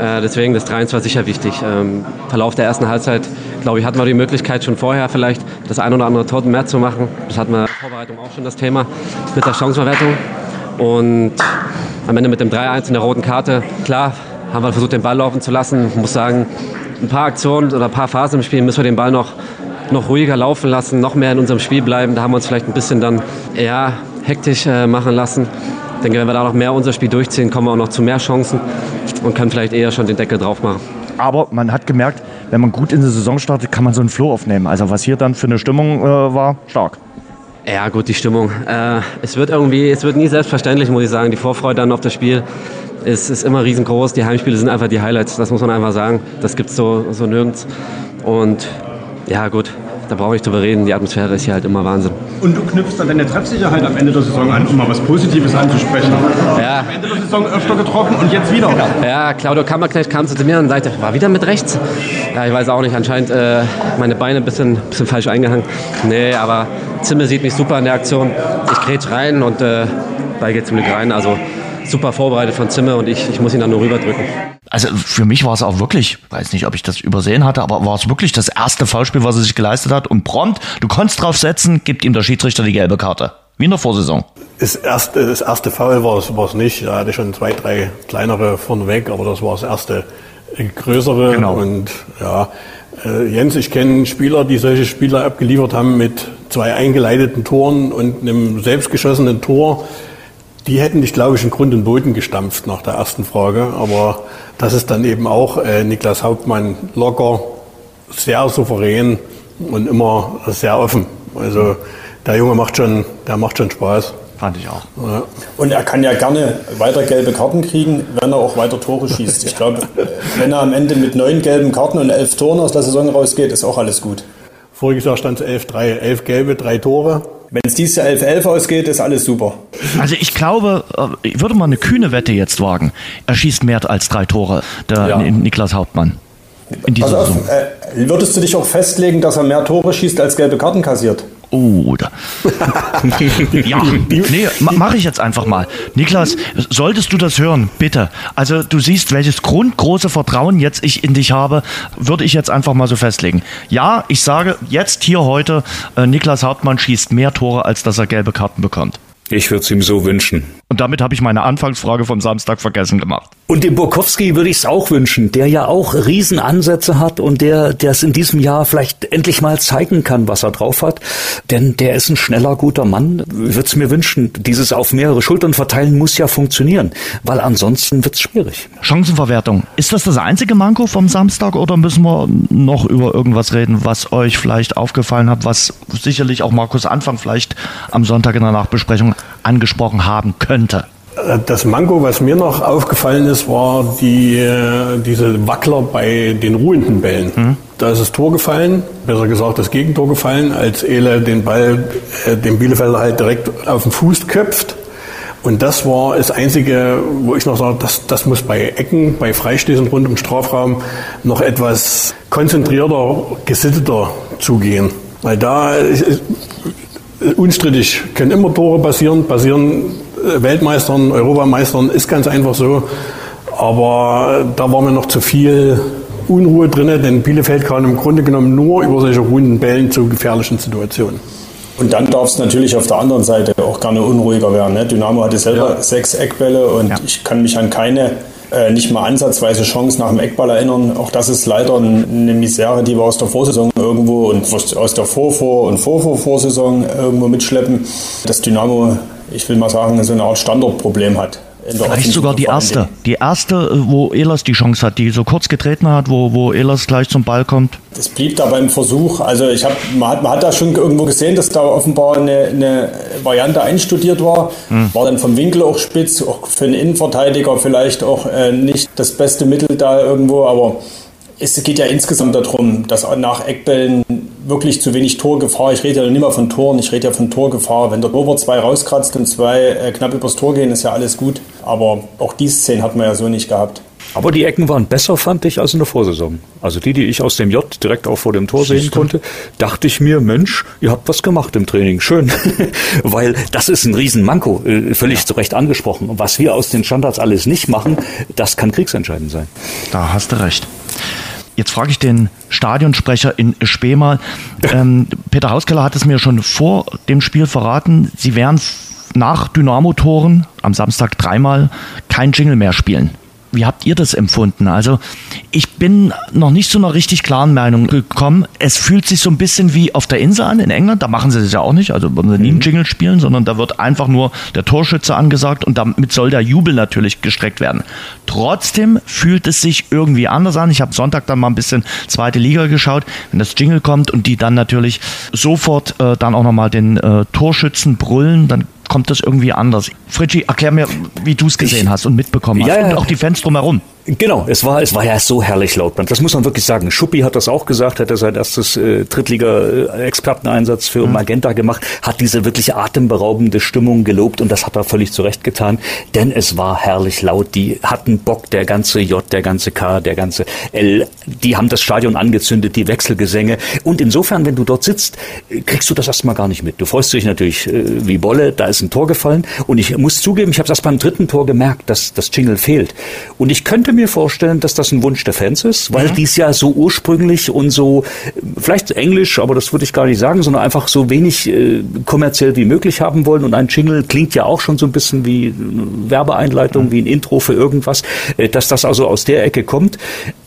Äh, deswegen das 3 war sicher wichtig. Ähm, Verlauf der ersten Halbzeit, glaube ich, hatten wir die Möglichkeit schon vorher vielleicht das ein oder andere Tor mehr zu machen. Das hatten wir in der Vorbereitung auch schon das Thema mit der Chancenverwertung. Und am Ende mit dem 3-1 in der roten Karte, klar, haben wir versucht, den Ball laufen zu lassen. Ich muss sagen, ein paar Aktionen oder ein paar Phasen im Spiel müssen wir den Ball noch, noch ruhiger laufen lassen, noch mehr in unserem Spiel bleiben. Da haben wir uns vielleicht ein bisschen dann eher hektisch äh, machen lassen. Ich denke, wenn wir da noch mehr unser Spiel durchziehen, kommen wir auch noch zu mehr Chancen und können vielleicht eher schon den Deckel drauf machen. Aber man hat gemerkt, wenn man gut in die Saison startet, kann man so einen Flow aufnehmen. Also was hier dann für eine Stimmung äh, war, stark. Ja, gut, die Stimmung. Äh, es wird irgendwie, es wird nie selbstverständlich, muss ich sagen. Die Vorfreude dann auf das Spiel ist, ist immer riesengroß. Die Heimspiele sind einfach die Highlights, das muss man einfach sagen. Das gibt es so, so nirgends. Und ja, gut, da brauche ich drüber reden. Die Atmosphäre ist hier halt immer Wahnsinn. Und du knüpfst dann deine Treffsicherheit am Ende der Saison an, um mal was Positives anzusprechen. Ja. Am Ende der Saison öfter getroffen und jetzt wieder. Ja, Claudio Kammerknecht kam zu mir und sagte, war wieder mit rechts. Ja, ich weiß auch nicht, anscheinend äh, meine Beine ein bisschen, bisschen falsch eingehangen. Nee, aber Zimmer sieht mich super in der Aktion. Ich grätsch rein und äh, Ball geht zum Glück rein. Also super vorbereitet von Zimmer und ich, ich muss ihn dann nur rüberdrücken. Also für mich war es auch wirklich, weiß nicht, ob ich das übersehen hatte, aber war es wirklich das erste Foulspiel, was er sich geleistet hat und prompt, du konntest drauf setzen, gibt ihm der Schiedsrichter die gelbe Karte. Wie in der Vorsaison. Das erste, das erste Foul war es, war es nicht. Er hatte schon zwei, drei kleinere vorneweg, aber das war das erste größere. Genau. Und ja, äh, Jens, ich kenne Spieler, die solche Spieler abgeliefert haben mit zwei eingeleiteten Toren und einem selbstgeschossenen Tor. Die hätten dich, glaube ich, in Grund und Boden gestampft nach der ersten Frage. Aber das ist dann eben auch äh, Niklas Hauptmann locker, sehr souverän und immer sehr offen. Also der Junge macht schon, der macht schon Spaß. Fand ich auch. Ja. Und er kann ja gerne weiter gelbe Karten kriegen, wenn er auch weiter Tore schießt. Ich glaube, wenn er am Ende mit neun gelben Karten und elf Toren aus der Saison rausgeht, ist auch alles gut. Voriges Jahr stand es 11-3, elf gelbe, drei Tore. Wenn es dieses Jahr 11-11 ausgeht, ist alles super. Also ich glaube, äh, ich würde mal eine kühne Wette jetzt wagen. Er schießt mehr als drei Tore, der ja. Niklas Hauptmann. In dieser also, äh, würdest du dich auch festlegen, dass er mehr Tore schießt als gelbe Karten kassiert? Oh, [laughs] da. ja, nee, mache ich jetzt einfach mal. Niklas, solltest du das hören, bitte. Also du siehst, welches grundgroße Vertrauen jetzt ich in dich habe, würde ich jetzt einfach mal so festlegen. Ja, ich sage jetzt hier heute, äh, Niklas Hauptmann schießt mehr Tore, als dass er gelbe Karten bekommt. Ich würde es ihm so wünschen. Und damit habe ich meine Anfangsfrage vom Samstag vergessen gemacht. Und dem Burkowski würde ich es auch wünschen, der ja auch Riesenansätze hat und der, der es in diesem Jahr vielleicht endlich mal zeigen kann, was er drauf hat. Denn der ist ein schneller, guter Mann. Ich würde es mir wünschen. Dieses auf mehrere Schultern verteilen muss ja funktionieren, weil ansonsten wird es schwierig. Chancenverwertung. Ist das das einzige Manko vom Samstag oder müssen wir noch über irgendwas reden, was euch vielleicht aufgefallen hat, was sicherlich auch Markus Anfang vielleicht am Sonntag in der Nachbesprechung angesprochen haben könnte? Das Manko, was mir noch aufgefallen ist, war die, äh, diese Wackler bei den ruhenden Bällen. Mhm. Da ist das Tor gefallen, besser gesagt das Gegentor gefallen, als Ele den Ball äh, dem Bielefelder halt direkt auf den Fuß köpft. Und das war das Einzige, wo ich noch sage, das, das muss bei Ecken, bei Freistößen rund im Strafraum noch etwas konzentrierter, gesitteter zugehen. Weil da ist, unstrittig können immer Tore passieren, passieren Weltmeistern, Europameistern, ist ganz einfach so. Aber da war mir noch zu viel Unruhe drin, denn Bielefeld kam im Grunde genommen nur über solche runden Bällen zu gefährlichen Situationen. Und dann darf es natürlich auf der anderen Seite auch gerne unruhiger werden. Ne? Dynamo hatte selber ja. sechs Eckbälle und ja. ich kann mich an keine äh, nicht mal ansatzweise Chance nach dem Eckball erinnern. Auch das ist leider eine Misere, die wir aus der Vorsaison irgendwo und aus der Vorvor- und Vorvor-Vorsaison irgendwo mitschleppen, dass Dynamo ich will mal sagen, so eine Art Standardproblem hat. Vielleicht sogar die erste. Die erste, wo Ehlers die Chance hat, die so kurz getreten hat, wo, wo Ehlers gleich zum Ball kommt. Das blieb da beim Versuch. Also ich hab, man, hat, man hat da schon irgendwo gesehen, dass da offenbar eine, eine Variante einstudiert war. Hm. War dann vom Winkel auch spitz, auch für einen Innenverteidiger vielleicht auch äh, nicht das beste Mittel da irgendwo, aber es geht ja insgesamt darum, dass nach Eckbällen wirklich zu wenig Torgefahr, ich rede ja nicht mehr von Toren, ich rede ja von Torgefahr. Wenn der Torwart zwei rauskratzt und zwei äh, knapp übers Tor gehen, ist ja alles gut. Aber auch diese Szene hat man ja so nicht gehabt. Aber die Ecken waren besser, fand ich, als in der Vorsaison. Also die, die ich aus dem J direkt auch vor dem Tor sehen konnte, dachte ich mir, Mensch, ihr habt was gemacht im Training. Schön. [laughs] Weil das ist ein Riesenmanko, äh, völlig ja. zu Recht angesprochen. Und was wir aus den Standards alles nicht machen, das kann kriegsentscheidend sein. Da hast du recht. Jetzt frage ich den Stadionsprecher in Spee mal. Ähm, Peter Hauskeller hat es mir schon vor dem Spiel verraten. Sie werden nach Dynamo-Toren am Samstag dreimal kein Jingle mehr spielen. Wie habt ihr das empfunden? Also ich bin noch nicht zu einer richtig klaren Meinung gekommen. Es fühlt sich so ein bisschen wie auf der Insel an in England. Da machen sie das ja auch nicht. Also wollen sie nie einen mhm. Jingle spielen, sondern da wird einfach nur der Torschütze angesagt und damit soll der Jubel natürlich gestreckt werden. Trotzdem fühlt es sich irgendwie anders an. Ich habe Sonntag dann mal ein bisschen zweite Liga geschaut. Wenn das Jingle kommt und die dann natürlich sofort äh, dann auch nochmal den äh, Torschützen brüllen, dann kommt das irgendwie anders. Fritschi, erklär mir, wie du es gesehen ich, hast und mitbekommen hast. Ja, und auch die Fans drumherum. Genau, es war, es war ja so herrlich laut. Das muss man wirklich sagen. Schuppi hat das auch gesagt, hat er sein erstes äh, Drittliga-Experteneinsatz für mhm. Magenta gemacht, hat diese wirklich atemberaubende Stimmung gelobt und das hat er völlig zurecht getan, denn es war herrlich laut. Die hatten Bock, der ganze J, der ganze K, der ganze L, die haben das Stadion angezündet, die Wechselgesänge. Und insofern, wenn du dort sitzt, kriegst du das erstmal gar nicht mit. Du freust dich natürlich äh, wie Bolle, da ist ein Tor gefallen und ich muss zugeben, ich habe das beim dritten Tor gemerkt, dass das Jingle fehlt. Und ich könnte mir vorstellen, dass das ein Wunsch der Fans ist, weil mhm. dies ja so ursprünglich und so, vielleicht Englisch, aber das würde ich gar nicht sagen, sondern einfach so wenig äh, kommerziell wie möglich haben wollen. Und ein Jingle klingt ja auch schon so ein bisschen wie Werbeeinleitung, mhm. wie ein Intro für irgendwas, äh, dass das also aus der Ecke kommt.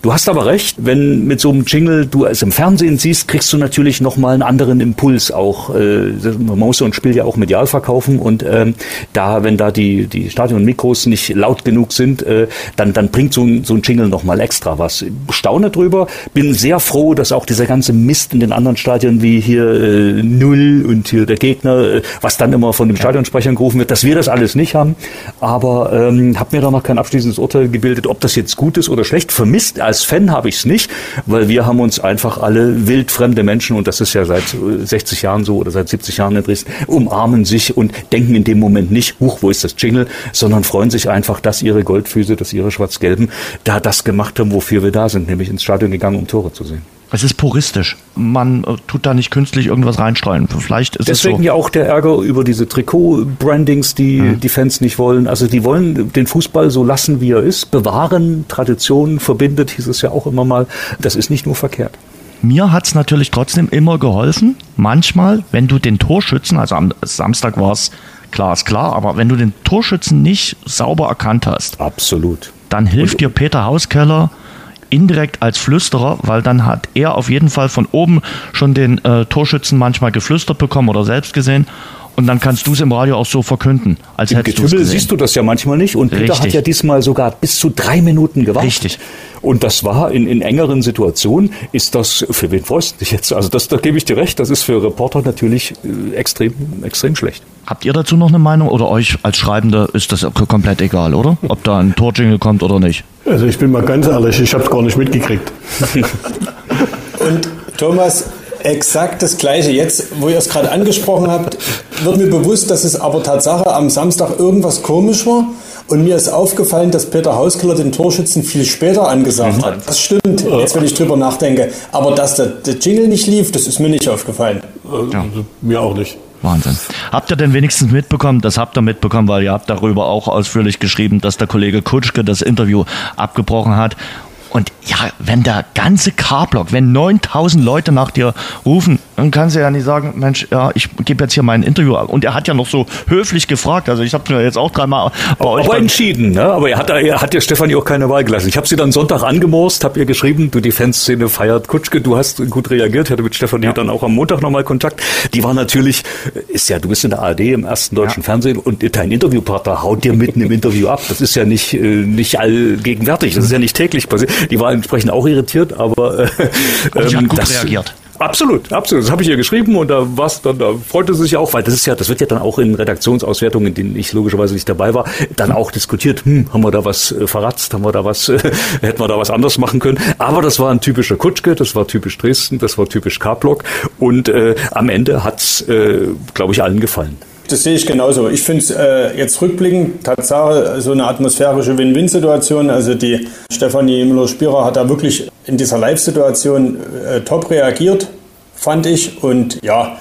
Du hast aber recht, wenn mit so einem Jingle du es im Fernsehen siehst, kriegst du natürlich nochmal einen anderen Impuls auch. Äh, man muss so ein Spiel ja auch medial verkaufen und ähm, da, wenn da die, die Stadionmikros nicht laut genug sind, äh, dann, dann bringt so ein, so ein Jingle nochmal extra was. Staune drüber, bin sehr froh, dass auch dieser ganze Mist in den anderen Stadien wie hier äh, Null und hier der Gegner, äh, was dann immer von den Stadionsprechern gerufen wird, dass wir das alles nicht haben. Aber ähm, habe mir da noch kein abschließendes Urteil gebildet, ob das jetzt gut ist oder schlecht. Vermisst als Fan habe ich es nicht, weil wir haben uns einfach alle wildfremde Menschen, und das ist ja seit 60 Jahren so oder seit 70 Jahren in Dresden, umarmen sich und denken in dem Moment nicht, huch, wo ist das Jingle, sondern freuen sich einfach, dass ihre Goldfüße, dass ihre Schwarz-Gelben da das gemacht haben, wofür wir da sind, nämlich ins Stadion gegangen, um Tore zu sehen. Es ist puristisch. Man äh, tut da nicht künstlich irgendwas reinstreuen. Vielleicht ist Deswegen es so. ja auch der Ärger über diese Trikot-Brandings, die mhm. die Fans nicht wollen. Also die wollen den Fußball so lassen, wie er ist, bewahren, Tradition verbindet, hieß es ja auch immer mal. Das ist nicht nur verkehrt. Mir hat es natürlich trotzdem immer geholfen. Manchmal, wenn du den Torschützen, also am Samstag war es klar ist klar, aber wenn du den Torschützen nicht sauber erkannt hast, absolut, dann hilft dir Peter Hauskeller indirekt als Flüsterer, weil dann hat er auf jeden Fall von oben schon den äh, Torschützen manchmal geflüstert bekommen oder selbst gesehen und dann kannst du es im Radio auch so verkünden, als Im hättest Getümmel siehst du das ja manchmal nicht. Und Peter Richtig. hat ja diesmal sogar bis zu drei Minuten gewartet. Richtig. Und das war in, in engeren Situationen, ist das, für wen freust du dich jetzt? Also das, da gebe ich dir recht, das ist für Reporter natürlich äh, extrem, extrem schlecht. Habt ihr dazu noch eine Meinung oder euch als Schreibender ist das komplett egal, oder? Ob da ein Torjingle kommt oder nicht? Also ich bin mal ganz ehrlich, ich habe es gar nicht mitgekriegt. [laughs] Und Thomas, exakt das Gleiche. Jetzt, wo ihr es gerade angesprochen habt, wird mir bewusst, dass es aber Tatsache am Samstag irgendwas komisch war. Und mir ist aufgefallen, dass Peter Hauskeller den Torschützen viel später angesagt mhm. hat. Das stimmt, jetzt wenn ich drüber nachdenke. Aber dass der, der Jingle nicht lief, das ist mir nicht aufgefallen. Ja. Also, mir auch nicht. Wahnsinn. Habt ihr denn wenigstens mitbekommen, das habt ihr mitbekommen, weil ihr habt darüber auch ausführlich geschrieben, dass der Kollege Kutschke das Interview abgebrochen hat und ja, wenn der ganze K-Block, wenn 9000 Leute nach dir rufen, dann kannst du ja nicht sagen, Mensch, ja, ich gebe jetzt hier mein Interview ab. Und er hat ja noch so höflich gefragt, also ich habe mir jetzt auch dreimal bei euch... Aber entschieden, ne? aber er hat, er hat ja Stefanie auch keine Wahl gelassen. Ich habe sie dann Sonntag angemorst, habe ihr geschrieben, du, die Fanszene feiert Kutschke, du hast gut reagiert, hatte mit Stefanie ja. dann auch am Montag nochmal Kontakt. Die war natürlich, ist ja, du bist in der ARD im ersten deutschen ja. Fernsehen und dein Interviewpartner haut dir mitten im Interview ab. Das ist ja nicht, äh, nicht allgegenwärtig, das ist ja nicht täglich passiert. Die war entsprechend auch irritiert, aber, äh, sie hat ähm, gut das, reagiert. Absolut, absolut. Das habe ich ihr geschrieben und da war's dann, da freute sie sich auch, weil das ist ja, das wird ja dann auch in Redaktionsauswertungen, in denen ich logischerweise nicht dabei war, dann auch diskutiert. Hm, haben wir da was äh, verratzt? Haben wir da was? Äh, [laughs] hätten wir da was anders machen können? Aber das war ein typischer Kutschke, das war typisch Dresden, das war typisch K-Block und äh, am Ende hat's, äh, glaube ich, allen gefallen. Das sehe ich genauso. Ich finde es äh, jetzt rückblickend Tatsache so eine atmosphärische Win-Win-Situation. Also die Stefanie Müller-Spierer hat da wirklich in dieser Live-Situation äh, top reagiert, fand ich. Und ja,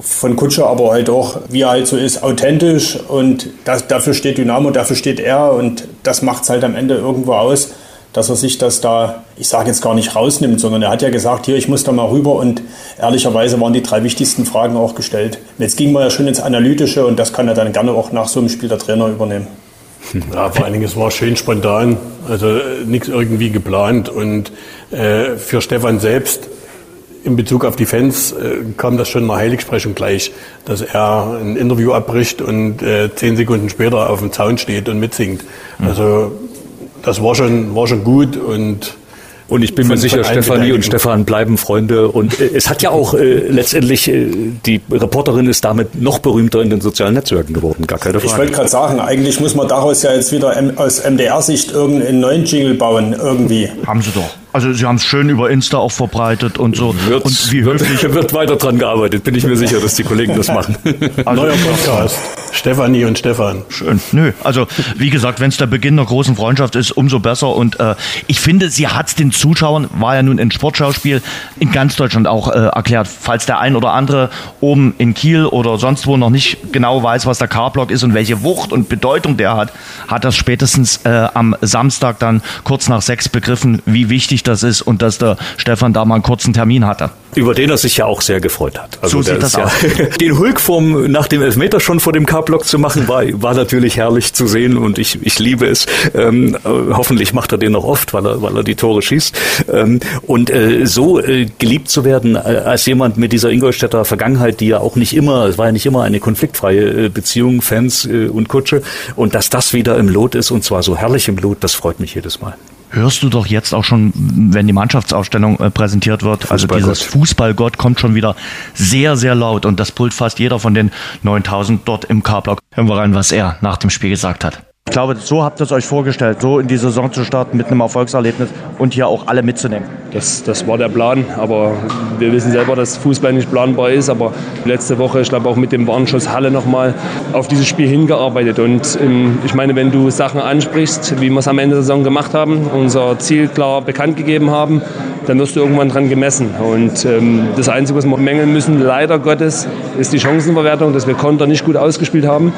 von Kutscher aber halt auch, wie er halt so ist, authentisch. Und das, dafür steht Dynamo, dafür steht er. Und das macht es halt am Ende irgendwo aus dass er sich das da, ich sage jetzt gar nicht rausnimmt, sondern er hat ja gesagt, hier, ich muss da mal rüber und ehrlicherweise waren die drei wichtigsten Fragen auch gestellt. Und jetzt ging man ja schon ins Analytische und das kann er dann gerne auch nach so einem Spiel der Trainer übernehmen. Ja, vor allen Dingen, es war schön spontan, also nichts irgendwie geplant und äh, für Stefan selbst in Bezug auf die Fans äh, kam das schon in der Heiligsprechung gleich, dass er ein Interview abbricht und äh, zehn Sekunden später auf dem Zaun steht und mitsingt. Also das war schon, war schon gut und und ich bin mir sicher, Stefanie und Stefan bleiben Freunde. Und äh, es hat ja auch äh, letztendlich, äh, die Reporterin ist damit noch berühmter in den sozialen Netzwerken geworden, gar keine Frage. Ich wollte gerade sagen, eigentlich muss man daraus ja jetzt wieder aus MDR-Sicht irgendeinen neuen Jingle bauen, irgendwie. Haben sie doch. Also sie haben es schön über Insta auch verbreitet und so. Wird, und wie höflich [laughs] wird weiter dran gearbeitet, bin ich mir sicher, dass die Kollegen das machen. [laughs] Also, Neuer Podcast. Stefanie und Stefan. Schön. Nö, also wie gesagt, wenn es der Beginn einer großen Freundschaft ist, umso besser. Und äh, ich finde, sie hat es den Zuschauern, war ja nun ein Sportschauspiel, in ganz Deutschland auch äh, erklärt. Falls der ein oder andere oben in Kiel oder sonst wo noch nicht genau weiß, was der K-Block ist und welche Wucht und Bedeutung der hat, hat das spätestens äh, am Samstag dann kurz nach sechs begriffen, wie wichtig wichtig das ist und dass der Stefan da mal einen kurzen Termin hatte. Über den er sich ja auch sehr gefreut hat. Also so sieht das ja, aus. [laughs] den Hulk vom, nach dem Elfmeter schon vor dem K-Block zu machen, war, war natürlich herrlich zu sehen und ich, ich liebe es. Ähm, äh, hoffentlich macht er den noch oft, weil er, weil er die Tore schießt. Ähm, und äh, so äh, geliebt zu werden äh, als jemand mit dieser Ingolstädter Vergangenheit, die ja auch nicht immer, es war ja nicht immer eine konfliktfreie äh, Beziehung, Fans äh, und Kutsche. Und dass das wieder im Lot ist und zwar so herrlich im Lot, das freut mich jedes Mal hörst du doch jetzt auch schon, wenn die Mannschaftsausstellung äh, präsentiert wird. Also dieses Fußballgott kommt schon wieder sehr, sehr laut und das pult fast jeder von den 9000 dort im K-Block. Hören wir rein, was er nach dem Spiel gesagt hat. Ich glaube, so habt ihr es euch vorgestellt, so in die Saison zu starten mit einem Erfolgserlebnis und hier auch alle mitzunehmen. Das, das war der Plan, aber wir wissen selber, dass Fußball nicht planbar ist. Aber letzte Woche, ich glaube auch mit dem Warnschuss Halle nochmal auf dieses Spiel hingearbeitet. Und ähm, ich meine, wenn du Sachen ansprichst, wie wir es am Ende der Saison gemacht haben, unser Ziel klar bekannt gegeben haben, dann wirst du irgendwann dran gemessen. Und ähm, das Einzige, was wir mängeln müssen, leider Gottes, ist die Chancenverwertung, dass wir Konter nicht gut ausgespielt haben.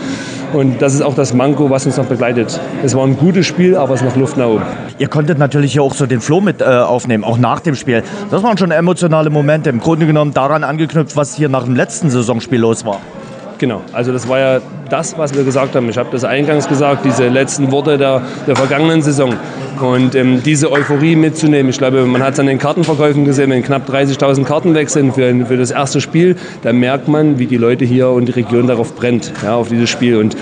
Und das ist auch das Manko, was uns noch begleitet. Es war ein gutes Spiel, aber es ist noch Luft nach oben. Ihr konntet natürlich hier auch so den Flow mit äh, aufnehmen, auch nach dem Spiel. Das waren schon emotionale Momente, im Grunde genommen daran angeknüpft, was hier nach dem letzten Saisonspiel los war. Genau, also das war ja das, was wir gesagt haben. Ich habe das eingangs gesagt, diese letzten Worte der, der vergangenen Saison. Und ähm, diese Euphorie mitzunehmen, ich glaube, man hat es an den Kartenverkäufen gesehen, wenn knapp 30.000 Karten weg sind für, für das erste Spiel, da merkt man, wie die Leute hier und die Region darauf brennt, ja, auf dieses Spiel. Und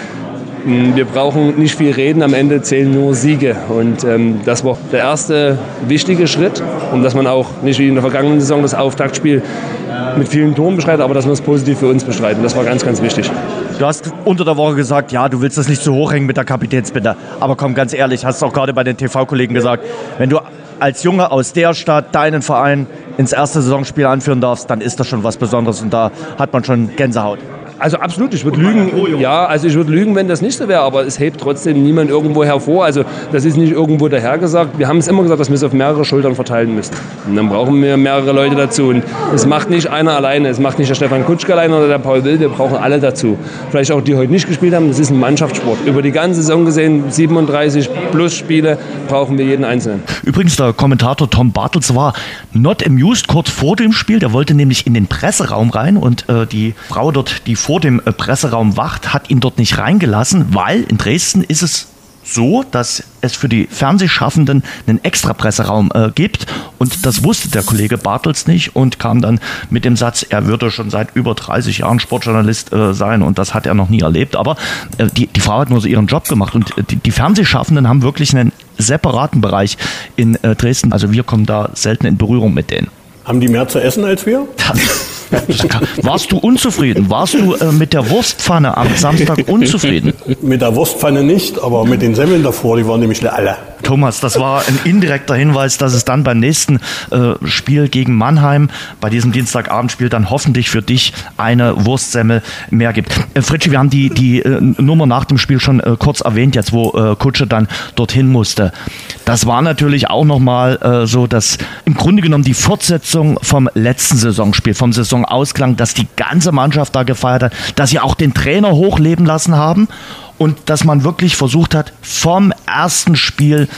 wir brauchen nicht viel reden, am Ende zählen nur Siege. Und ähm, das war der erste wichtige Schritt, um dass man auch nicht wie in der vergangenen Saison das Auftaktspiel mit vielen Toren bestreitet, aber dass wir es positiv für uns bestreiten. Das war ganz, ganz wichtig. Du hast unter der Woche gesagt, ja, du willst das nicht zu hoch hängen mit der Kapitänsbinde. Aber komm, ganz ehrlich, hast du auch gerade bei den TV-Kollegen gesagt, wenn du als Junge aus der Stadt deinen Verein ins erste Saisonspiel anführen darfst, dann ist das schon was Besonderes und da hat man schon Gänsehaut. Also absolut, ich würde lügen. Ja, also ich würde lügen, wenn das nicht so wäre, aber es hebt trotzdem niemand irgendwo hervor. Also das ist nicht irgendwo dahergesagt. Wir haben es immer gesagt, dass wir es auf mehrere Schultern verteilen müssen. Und dann brauchen wir mehrere Leute dazu. Und es macht nicht einer alleine, es macht nicht der Stefan Kutschke alleine oder der Paul Will, wir brauchen alle dazu. Vielleicht auch die heute nicht gespielt haben, das ist ein Mannschaftssport. Über die ganze Saison gesehen, 37 plus Spiele, brauchen wir jeden Einzelnen. Übrigens, der Kommentator Tom Bartels war not amused kurz vor dem Spiel. Der wollte nämlich in den Presseraum rein und äh, die Frau dort, die vor dem äh, Presseraum wacht, hat ihn dort nicht reingelassen, weil in Dresden ist es so, dass es für die Fernsehschaffenden einen extra Presseraum äh, gibt. Und das wusste der Kollege Bartels nicht und kam dann mit dem Satz, er würde schon seit über 30 Jahren Sportjournalist äh, sein und das hat er noch nie erlebt. Aber äh, die, die Frau hat nur so ihren Job gemacht und äh, die, die Fernsehschaffenden haben wirklich einen separaten Bereich in äh, Dresden. Also wir kommen da selten in Berührung mit denen. Haben die mehr zu essen als wir? [laughs] Warst du unzufrieden? Warst du äh, mit der Wurstpfanne am Samstag unzufrieden? [laughs] Mit der Wurstpfanne nicht, aber mit den Semmeln davor, die waren nämlich alle. Thomas, das war ein indirekter Hinweis, dass es dann beim nächsten äh, Spiel gegen Mannheim, bei diesem Dienstagabendspiel, dann hoffentlich für dich eine Wurstsemmel mehr gibt. Äh, Fritschi, wir haben die, die äh, Nummer nach dem Spiel schon äh, kurz erwähnt, jetzt wo äh, Kutsche dann dorthin musste. Das war natürlich auch nochmal äh, so, dass im Grunde genommen die Fortsetzung vom letzten Saisonspiel, vom Saisonausklang, dass die ganze Mannschaft da gefeiert hat, dass sie auch den Trainer hochleben lassen haben und dass man wirklich versucht hat, vom ersten Spiel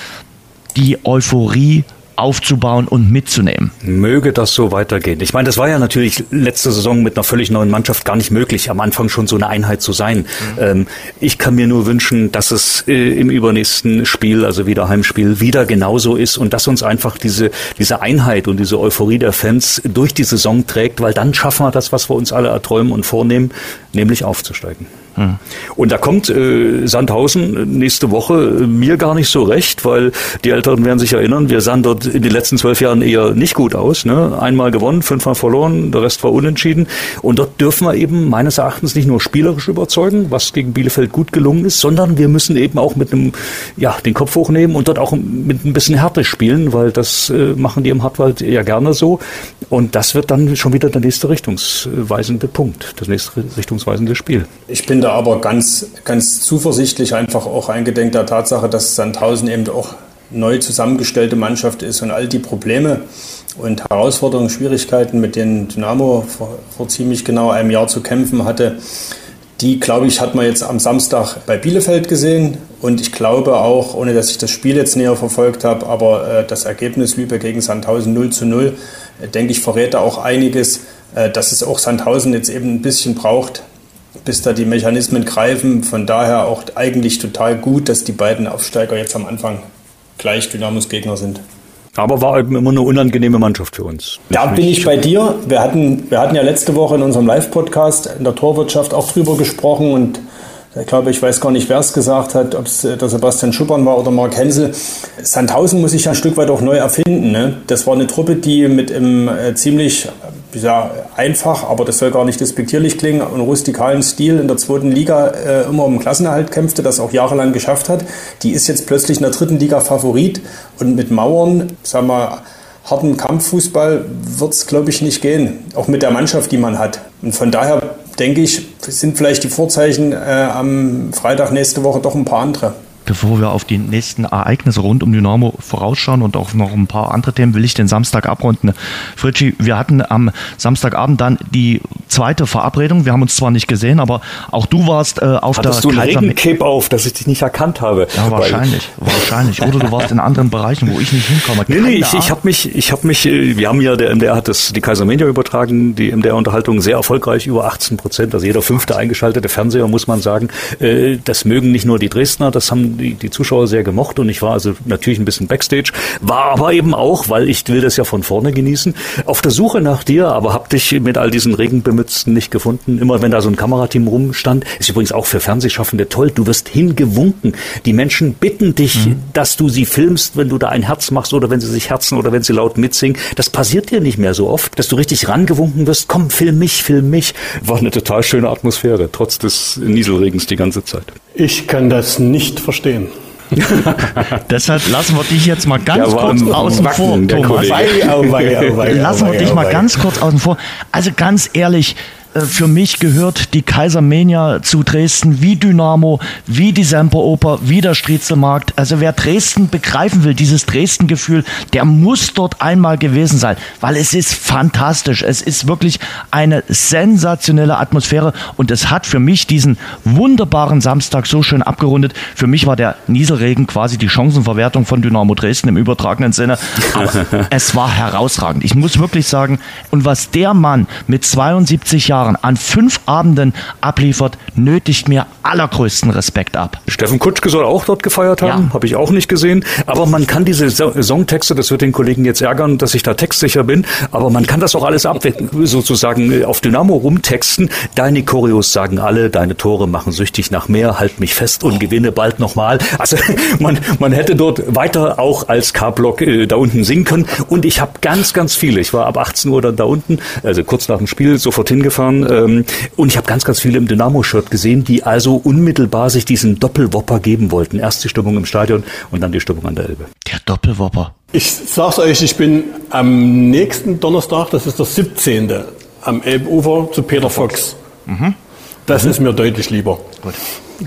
die Euphorie aufzubauen und mitzunehmen. Möge das so weitergehen. Ich meine, das war ja natürlich letzte Saison mit einer völlig neuen Mannschaft gar nicht möglich, am Anfang schon so eine Einheit zu sein. Mhm. Ähm, ich kann mir nur wünschen, dass es äh, im übernächsten Spiel, also wieder Heimspiel, wieder genauso ist und dass uns einfach diese, diese Einheit und diese Euphorie der Fans durch die Saison trägt, weil dann schaffen wir das, was wir uns alle erträumen und vornehmen, nämlich aufzusteigen. Und da kommt äh, Sandhausen nächste Woche äh, mir gar nicht so recht, weil die Älteren werden sich erinnern, wir sahen dort in den letzten zwölf Jahren eher nicht gut aus. Ne? Einmal gewonnen, fünfmal verloren, der Rest war unentschieden. Und dort dürfen wir eben meines Erachtens nicht nur spielerisch überzeugen, was gegen Bielefeld gut gelungen ist, sondern wir müssen eben auch mit einem, ja, den Kopf hochnehmen und dort auch mit ein bisschen Härte spielen, weil das äh, machen die im Hartwald ja gerne so. Und das wird dann schon wieder der nächste richtungsweisende Punkt, das nächste richtungsweisende Spiel. Ich bin da aber ganz, ganz zuversichtlich einfach auch eingedenk der Tatsache, dass Sandhausen eben auch neu zusammengestellte Mannschaft ist und all die Probleme und Herausforderungen, Schwierigkeiten, mit denen Dynamo vor, vor ziemlich genau einem Jahr zu kämpfen hatte, die, glaube ich, hat man jetzt am Samstag bei Bielefeld gesehen. Und ich glaube auch, ohne dass ich das Spiel jetzt näher verfolgt habe, aber äh, das Ergebnis Lübeck gegen Sandhausen 0 zu 0, äh, denke ich, verrät da auch einiges, äh, dass es auch Sandhausen jetzt eben ein bisschen braucht, bis da die Mechanismen greifen. Von daher auch eigentlich total gut, dass die beiden Aufsteiger jetzt am Anfang gleich Dynamos Gegner sind. Aber war eben immer eine unangenehme Mannschaft für uns. Da bin ich bei dir. Wir hatten, wir hatten ja letzte Woche in unserem Live-Podcast in der Torwirtschaft auch drüber gesprochen und ich glaube, ich weiß gar nicht, wer es gesagt hat, ob es der Sebastian Schuppern war oder Mark Hensel. Sandhausen muss sich ein Stück weit auch neu erfinden. Ne? Das war eine Truppe, die mit einem äh, ziemlich ja, einfach, aber das soll gar nicht despektierlich klingen, einen rustikalen Stil in der zweiten Liga äh, immer um Klassenerhalt kämpfte, das auch jahrelang geschafft hat. Die ist jetzt plötzlich in der dritten Liga Favorit und mit Mauern, sagen wir, harten Kampffußball wird es, glaube ich, nicht gehen. Auch mit der Mannschaft, die man hat. Und von daher denke ich, sind vielleicht die Vorzeichen äh, am Freitag nächste Woche doch ein paar andere. Bevor wir auf die nächsten Ereignisse rund um Dynamo vorausschauen und auch noch ein paar andere Themen, will ich den Samstag abrunden. Fritschi, wir hatten am Samstagabend dann die zweite Verabredung. Wir haben uns zwar nicht gesehen, aber auch du warst äh, auf Hattest der du einen Regencape auf, dass ich dich nicht erkannt habe? Ja, wahrscheinlich, wahrscheinlich. Oder du warst in anderen Bereichen, wo ich nicht hinkomme. Nee, nee, ich, ich habe mich, ich habe mich, äh, wir haben ja, der MDR hat das, die Kaiser Media übertragen, die MDR-Unterhaltung sehr erfolgreich, über 18 Prozent, also jeder fünfte eingeschaltete Fernseher, muss man sagen. Äh, das mögen nicht nur die Dresdner, das haben die, die Zuschauer sehr gemocht und ich war also natürlich ein bisschen Backstage, war aber eben auch, weil ich will das ja von vorne genießen, auf der Suche nach dir, aber hab dich mit all diesen Regenbemützten nicht gefunden. Immer wenn da so ein Kamerateam rumstand, ist übrigens auch für Fernsehschaffende toll, du wirst hingewunken. Die Menschen bitten dich, mhm. dass du sie filmst, wenn du da ein Herz machst oder wenn sie sich herzen oder wenn sie laut mitsingen. Das passiert dir nicht mehr so oft, dass du richtig rangewunken wirst, komm, film mich, film mich. War eine total schöne Atmosphäre, trotz des Nieselregens die ganze Zeit. Ich kann das nicht verstehen. [laughs] Deshalb lassen wir dich jetzt mal ganz kurz außen vor, Thomas. Lassen wir dich mal ganz kurz außen vor. Also ganz ehrlich, äh, für mich gehört die Kaisermania zu Dresden wie Dynamo, wie die Semperoper, wie der Striezelmarkt. Also wer Dresden begreifen will, dieses Dresden-Gefühl, der muss dort einmal gewesen sein, weil es ist fantastisch. Es ist wirklich eine sensationelle Atmosphäre und es hat für mich diesen wunderbaren Samstag so schön abgerundet. Für mich war der Nieselregen quasi die Chancenverwertung von Dynamo Dresden im übertragenen Sinne. Aber [laughs] es war herausragend. Ich muss wirklich sagen, und was der Mann mit 72 Jahren Jahren an fünf Abenden abliefert, nötigt mir allergrößten Respekt ab. Steffen Kutschke soll auch dort gefeiert haben, ja. habe ich auch nicht gesehen. Aber man kann diese Songtexte, das wird den Kollegen jetzt ärgern, dass ich da textsicher bin, aber man kann das auch alles abwecken, sozusagen äh, auf Dynamo rumtexten. Deine Choreos sagen alle, deine Tore machen süchtig nach mehr, halt mich fest und gewinne bald nochmal. Also [laughs] man, man hätte dort weiter auch als K-Block äh, da unten singen können. Und ich habe ganz, ganz viele. Ich war ab 18 Uhr dann da unten, also kurz nach dem Spiel, sofort hingefahren waren. Ähm, und ich habe ganz, ganz viele im Dynamo-Shirt gesehen, die also unmittelbar sich diesen Doppelwopper geben wollten. Erst die Stimmung im Stadion und dann die Stimmung an der Elbe. Der Doppelwopper. Ich sag's euch, ich bin am nächsten Donnerstag, das ist der 17. am Elbufer zu Peter Fox. Mhm. Das mhm. ist mir deutlich lieber. Gut.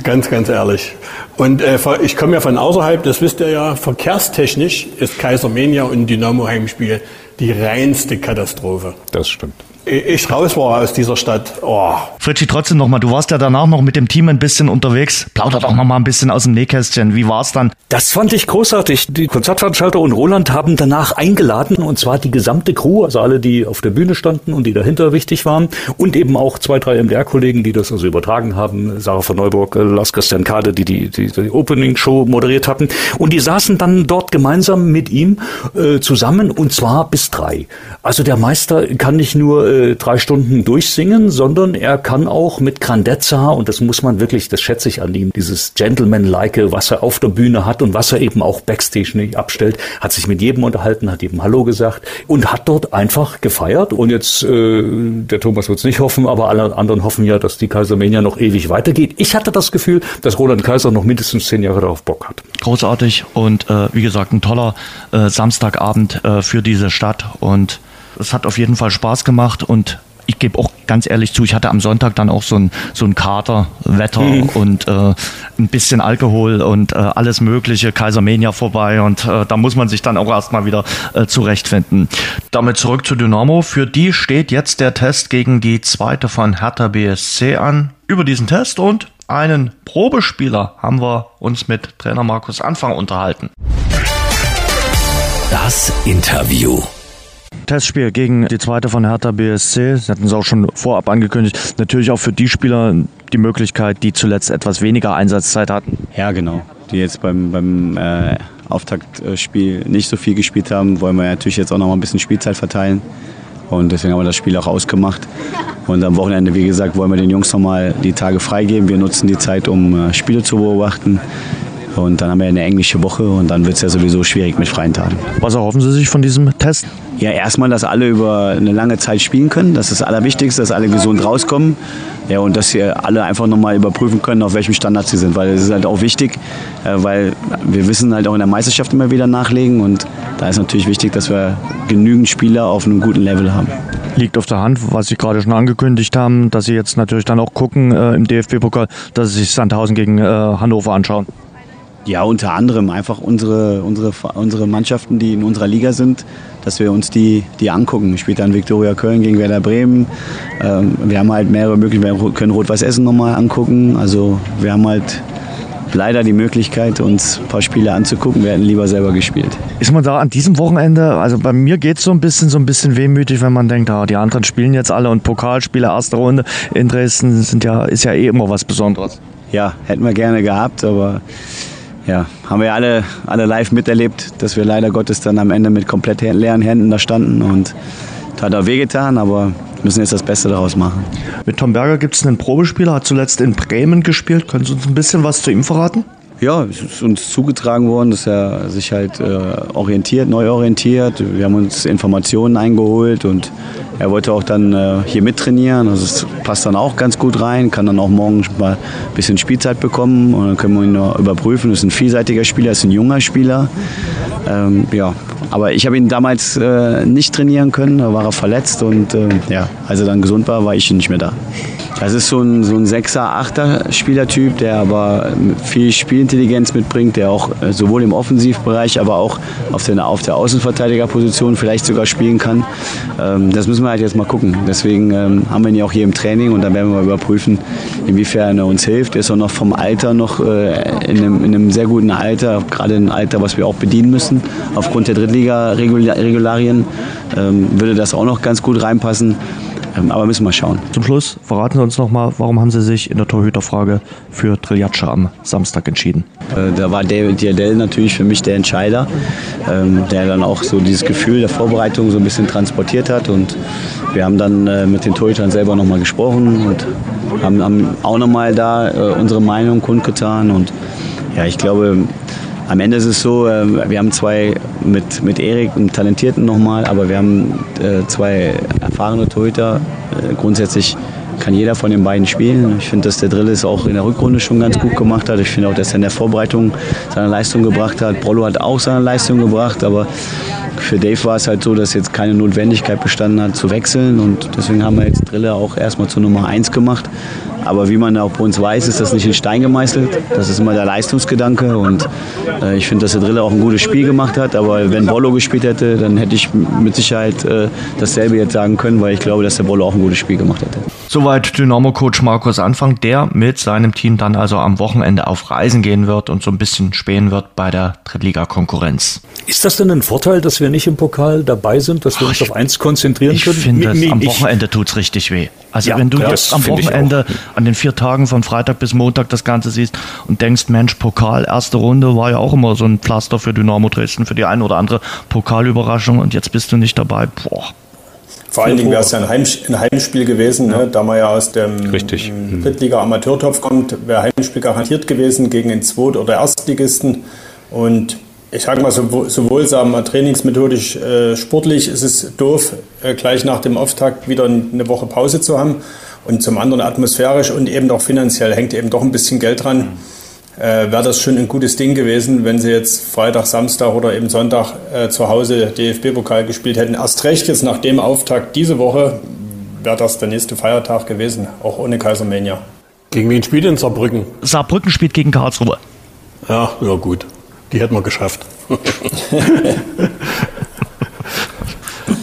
Ganz, ganz ehrlich. Und äh, ich komme ja von außerhalb, das wisst ihr ja, verkehrstechnisch ist Kaisermenia und Dynamo Heimspiel die reinste Katastrophe. Das stimmt ich raus war aus dieser Stadt. Oh. Fritschi, trotzdem nochmal, du warst ja danach noch mit dem Team ein bisschen unterwegs. Plauder doch nochmal ein bisschen aus dem Nähkästchen. Wie war's dann? Das fand ich großartig. Die Konzertveranstalter und Roland haben danach eingeladen und zwar die gesamte Crew, also alle, die auf der Bühne standen und die dahinter wichtig waren und eben auch zwei, drei MDR-Kollegen, die das also übertragen haben. Sarah von Neuburg, äh, Lars Christian Kade, die die, die, die Opening-Show moderiert hatten. Und die saßen dann dort gemeinsam mit ihm äh, zusammen und zwar bis drei. Also der Meister kann nicht nur äh, drei Stunden durchsingen, sondern er kann auch mit Grandezza, und das muss man wirklich, das schätze ich an ihm, dieses Gentleman-like, was er auf der Bühne hat und was er eben auch Backstage nicht abstellt, hat sich mit jedem unterhalten, hat jedem Hallo gesagt und hat dort einfach gefeiert. Und jetzt, äh, der Thomas wird es nicht hoffen, aber alle anderen hoffen ja, dass die Kaisermania noch ewig weitergeht. Ich hatte das Gefühl, dass Roland Kaiser noch mindestens zehn Jahre darauf Bock hat. Großartig und äh, wie gesagt, ein toller äh, Samstagabend äh, für diese Stadt und es hat auf jeden Fall Spaß gemacht und ich gebe auch ganz ehrlich zu, ich hatte am Sonntag dann auch so ein, so ein Kater, Wetter mhm. und äh, ein bisschen Alkohol und äh, alles Mögliche, Kaisermania vorbei und äh, da muss man sich dann auch erstmal wieder äh, zurechtfinden. Damit zurück zu Dynamo. Für die steht jetzt der Test gegen die zweite von Hertha BSC an. Über diesen Test und einen Probespieler haben wir uns mit Trainer Markus Anfang unterhalten. Das Interview. Testspiel gegen die zweite von Hertha BSC. Sie hatten es auch schon vorab angekündigt. Natürlich auch für die Spieler die Möglichkeit, die zuletzt etwas weniger Einsatzzeit hatten. Ja, genau. Die jetzt beim, beim äh, Auftaktspiel nicht so viel gespielt haben, wollen wir natürlich jetzt auch noch mal ein bisschen Spielzeit verteilen. Und deswegen haben wir das Spiel auch ausgemacht. Und am Wochenende, wie gesagt, wollen wir den Jungs noch mal die Tage freigeben. Wir nutzen die Zeit, um äh, Spiele zu beobachten. Und dann haben wir eine englische Woche und dann wird es ja sowieso schwierig mit freien Tagen. Was erhoffen Sie sich von diesem Test? Ja, erstmal, dass alle über eine lange Zeit spielen können. Das ist das Allerwichtigste, dass alle gesund rauskommen. Ja, und dass wir alle einfach nochmal überprüfen können, auf welchem Standard sie sind. Weil es ist halt auch wichtig, äh, weil wir wissen halt auch in der Meisterschaft immer wieder nachlegen. Und da ist natürlich wichtig, dass wir genügend Spieler auf einem guten Level haben liegt auf der Hand, was Sie gerade schon angekündigt haben, dass Sie jetzt natürlich dann auch gucken äh, im DFB-Pokal, dass Sie sich Sandhausen gegen äh, Hannover anschauen. Ja, unter anderem einfach unsere, unsere, unsere Mannschaften, die in unserer Liga sind, dass wir uns die, die angucken. Spielt dann Viktoria Köln gegen Werder Bremen. Ähm, wir haben halt mehrere Möglichkeiten. Wir können Rot-Weiß Essen nochmal angucken. Also wir haben halt leider die Möglichkeit, uns ein paar Spiele anzugucken. Wir hätten lieber selber gespielt. Ist man da an diesem Wochenende, also bei mir geht es so ein bisschen so ein bisschen wehmütig, wenn man denkt, ah, die anderen spielen jetzt alle und Pokalspiele, erste Runde in Dresden sind ja, ist ja eh immer was Besonderes. Ja, hätten wir gerne gehabt, aber ja, haben wir alle, alle live miterlebt, dass wir leider Gottes dann am Ende mit komplett leeren Händen da standen und hat auch wehgetan, aber müssen jetzt das Beste daraus machen. Mit Tom Berger gibt es einen Probespieler, hat zuletzt in Bremen gespielt. Können Sie uns ein bisschen was zu ihm verraten? Ja, es ist uns zugetragen worden, dass er sich halt äh, orientiert, neu orientiert. Wir haben uns Informationen eingeholt und er wollte auch dann äh, hier mittrainieren. Also es passt dann auch ganz gut rein, kann dann auch morgen mal ein bisschen Spielzeit bekommen und dann können wir ihn noch überprüfen. Das ist ein vielseitiger Spieler, ist ein junger Spieler. Ähm, ja, aber ich habe ihn damals äh, nicht trainieren können, da war er verletzt und äh, ja, als er dann gesund war, war ich nicht mehr da. Das ist so ein, so ein 6er, 8er Spielertyp, der aber viel Spielintelligenz mitbringt, der auch äh, sowohl im Offensivbereich, aber auch auf der, auf der Außenverteidigerposition vielleicht sogar spielen kann. Ähm, das müssen wir halt jetzt mal gucken. Deswegen ähm, haben wir ihn ja auch hier im Training und dann werden wir mal überprüfen, inwiefern er uns hilft. Er ist auch noch vom Alter noch äh, in, einem, in einem sehr guten Alter, gerade ein Alter, was wir auch bedienen müssen. Aufgrund der Drittliga-Regularien ähm, würde das auch noch ganz gut reinpassen. Ähm, aber müssen wir schauen. Zum Schluss verraten Sie uns noch mal, warum haben Sie sich in der Torhüterfrage für Triljatsche am Samstag entschieden? Äh, da war David Diadell natürlich für mich der Entscheider, ähm, der dann auch so dieses Gefühl der Vorbereitung so ein bisschen transportiert hat. Und wir haben dann äh, mit den Torhütern selber noch mal gesprochen und haben, auch noch mal da äh, unsere Meinung kundgetan. Und ja, ich glaube, am Ende ist es so, wir haben zwei mit, mit Erik, einen Talentierten nochmal, aber wir haben zwei erfahrene Torhüter. Äh, grundsätzlich kann jeder von den beiden spielen. Ich finde, dass der Drill es auch in der Rückrunde schon ganz gut gemacht hat. Ich finde auch, dass er in der Vorbereitung seine Leistung gebracht hat. Brollo hat auch seine Leistung gebracht, aber für Dave war es halt so, dass jetzt keine Notwendigkeit bestanden hat zu wechseln und deswegen haben wir jetzt Drille auch erstmal zur Nummer 1 gemacht. Aber wie man auch bei uns weiß, ist das nicht in Stein gemeißelt. Das ist immer der Leistungsgedanke. Und äh, ich finde, dass der Drille auch ein gutes Spiel gemacht hat. Aber wenn Bollo gespielt hätte, dann hätte ich mit Sicherheit äh, dasselbe jetzt sagen können, weil ich glaube, dass der Bollo auch ein gutes Spiel gemacht hätte. Soweit Dynamo-Coach Markus Anfang, der mit seinem Team dann also am Wochenende auf Reisen gehen wird und so ein bisschen spähen wird bei der Drittliga-Konkurrenz. Ist das denn ein Vorteil, dass wir nicht im Pokal dabei sind, dass wir Ach, uns auf eins konzentrieren ich können? Ich finde, am Wochenende tut es richtig weh. Also ja, wenn du jetzt am Wochenende an den vier Tagen von Freitag bis Montag das Ganze siehst und denkst, Mensch, Pokal, erste Runde war ja auch immer so ein Pflaster für Dynamo Dresden, für die eine oder andere Pokalüberraschung und jetzt bist du nicht dabei. Boah. Vor allen Dingen wäre es ja ein, Heim, ein, Heimspiel gewesen, ja. ne? da man ja aus dem Richtig. Mhm. Drittliga-Amateurtopf kommt, wäre Heimspiel garantiert gewesen gegen den Zweit- oder Erstligisten. Und ich sage mal, sowohl sagen wir, trainingsmethodisch, äh, sportlich ist es doof, äh, gleich nach dem Auftakt wieder eine Woche Pause zu haben. Und zum anderen atmosphärisch und eben auch finanziell hängt eben doch ein bisschen Geld dran. Äh, Wäre das schon ein gutes Ding gewesen, wenn sie jetzt Freitag, Samstag oder eben Sonntag äh, zu Hause DFB-Pokal gespielt hätten. Erst recht jetzt nach dem Auftakt diese Woche wäre das der nächste Feiertag gewesen, auch ohne Kaisermania. Gegen wen spielt denn Saarbrücken? Saarbrücken spielt gegen Karlsruhe. Ja, ja gut. Die hätten wir geschafft. [laughs] [laughs]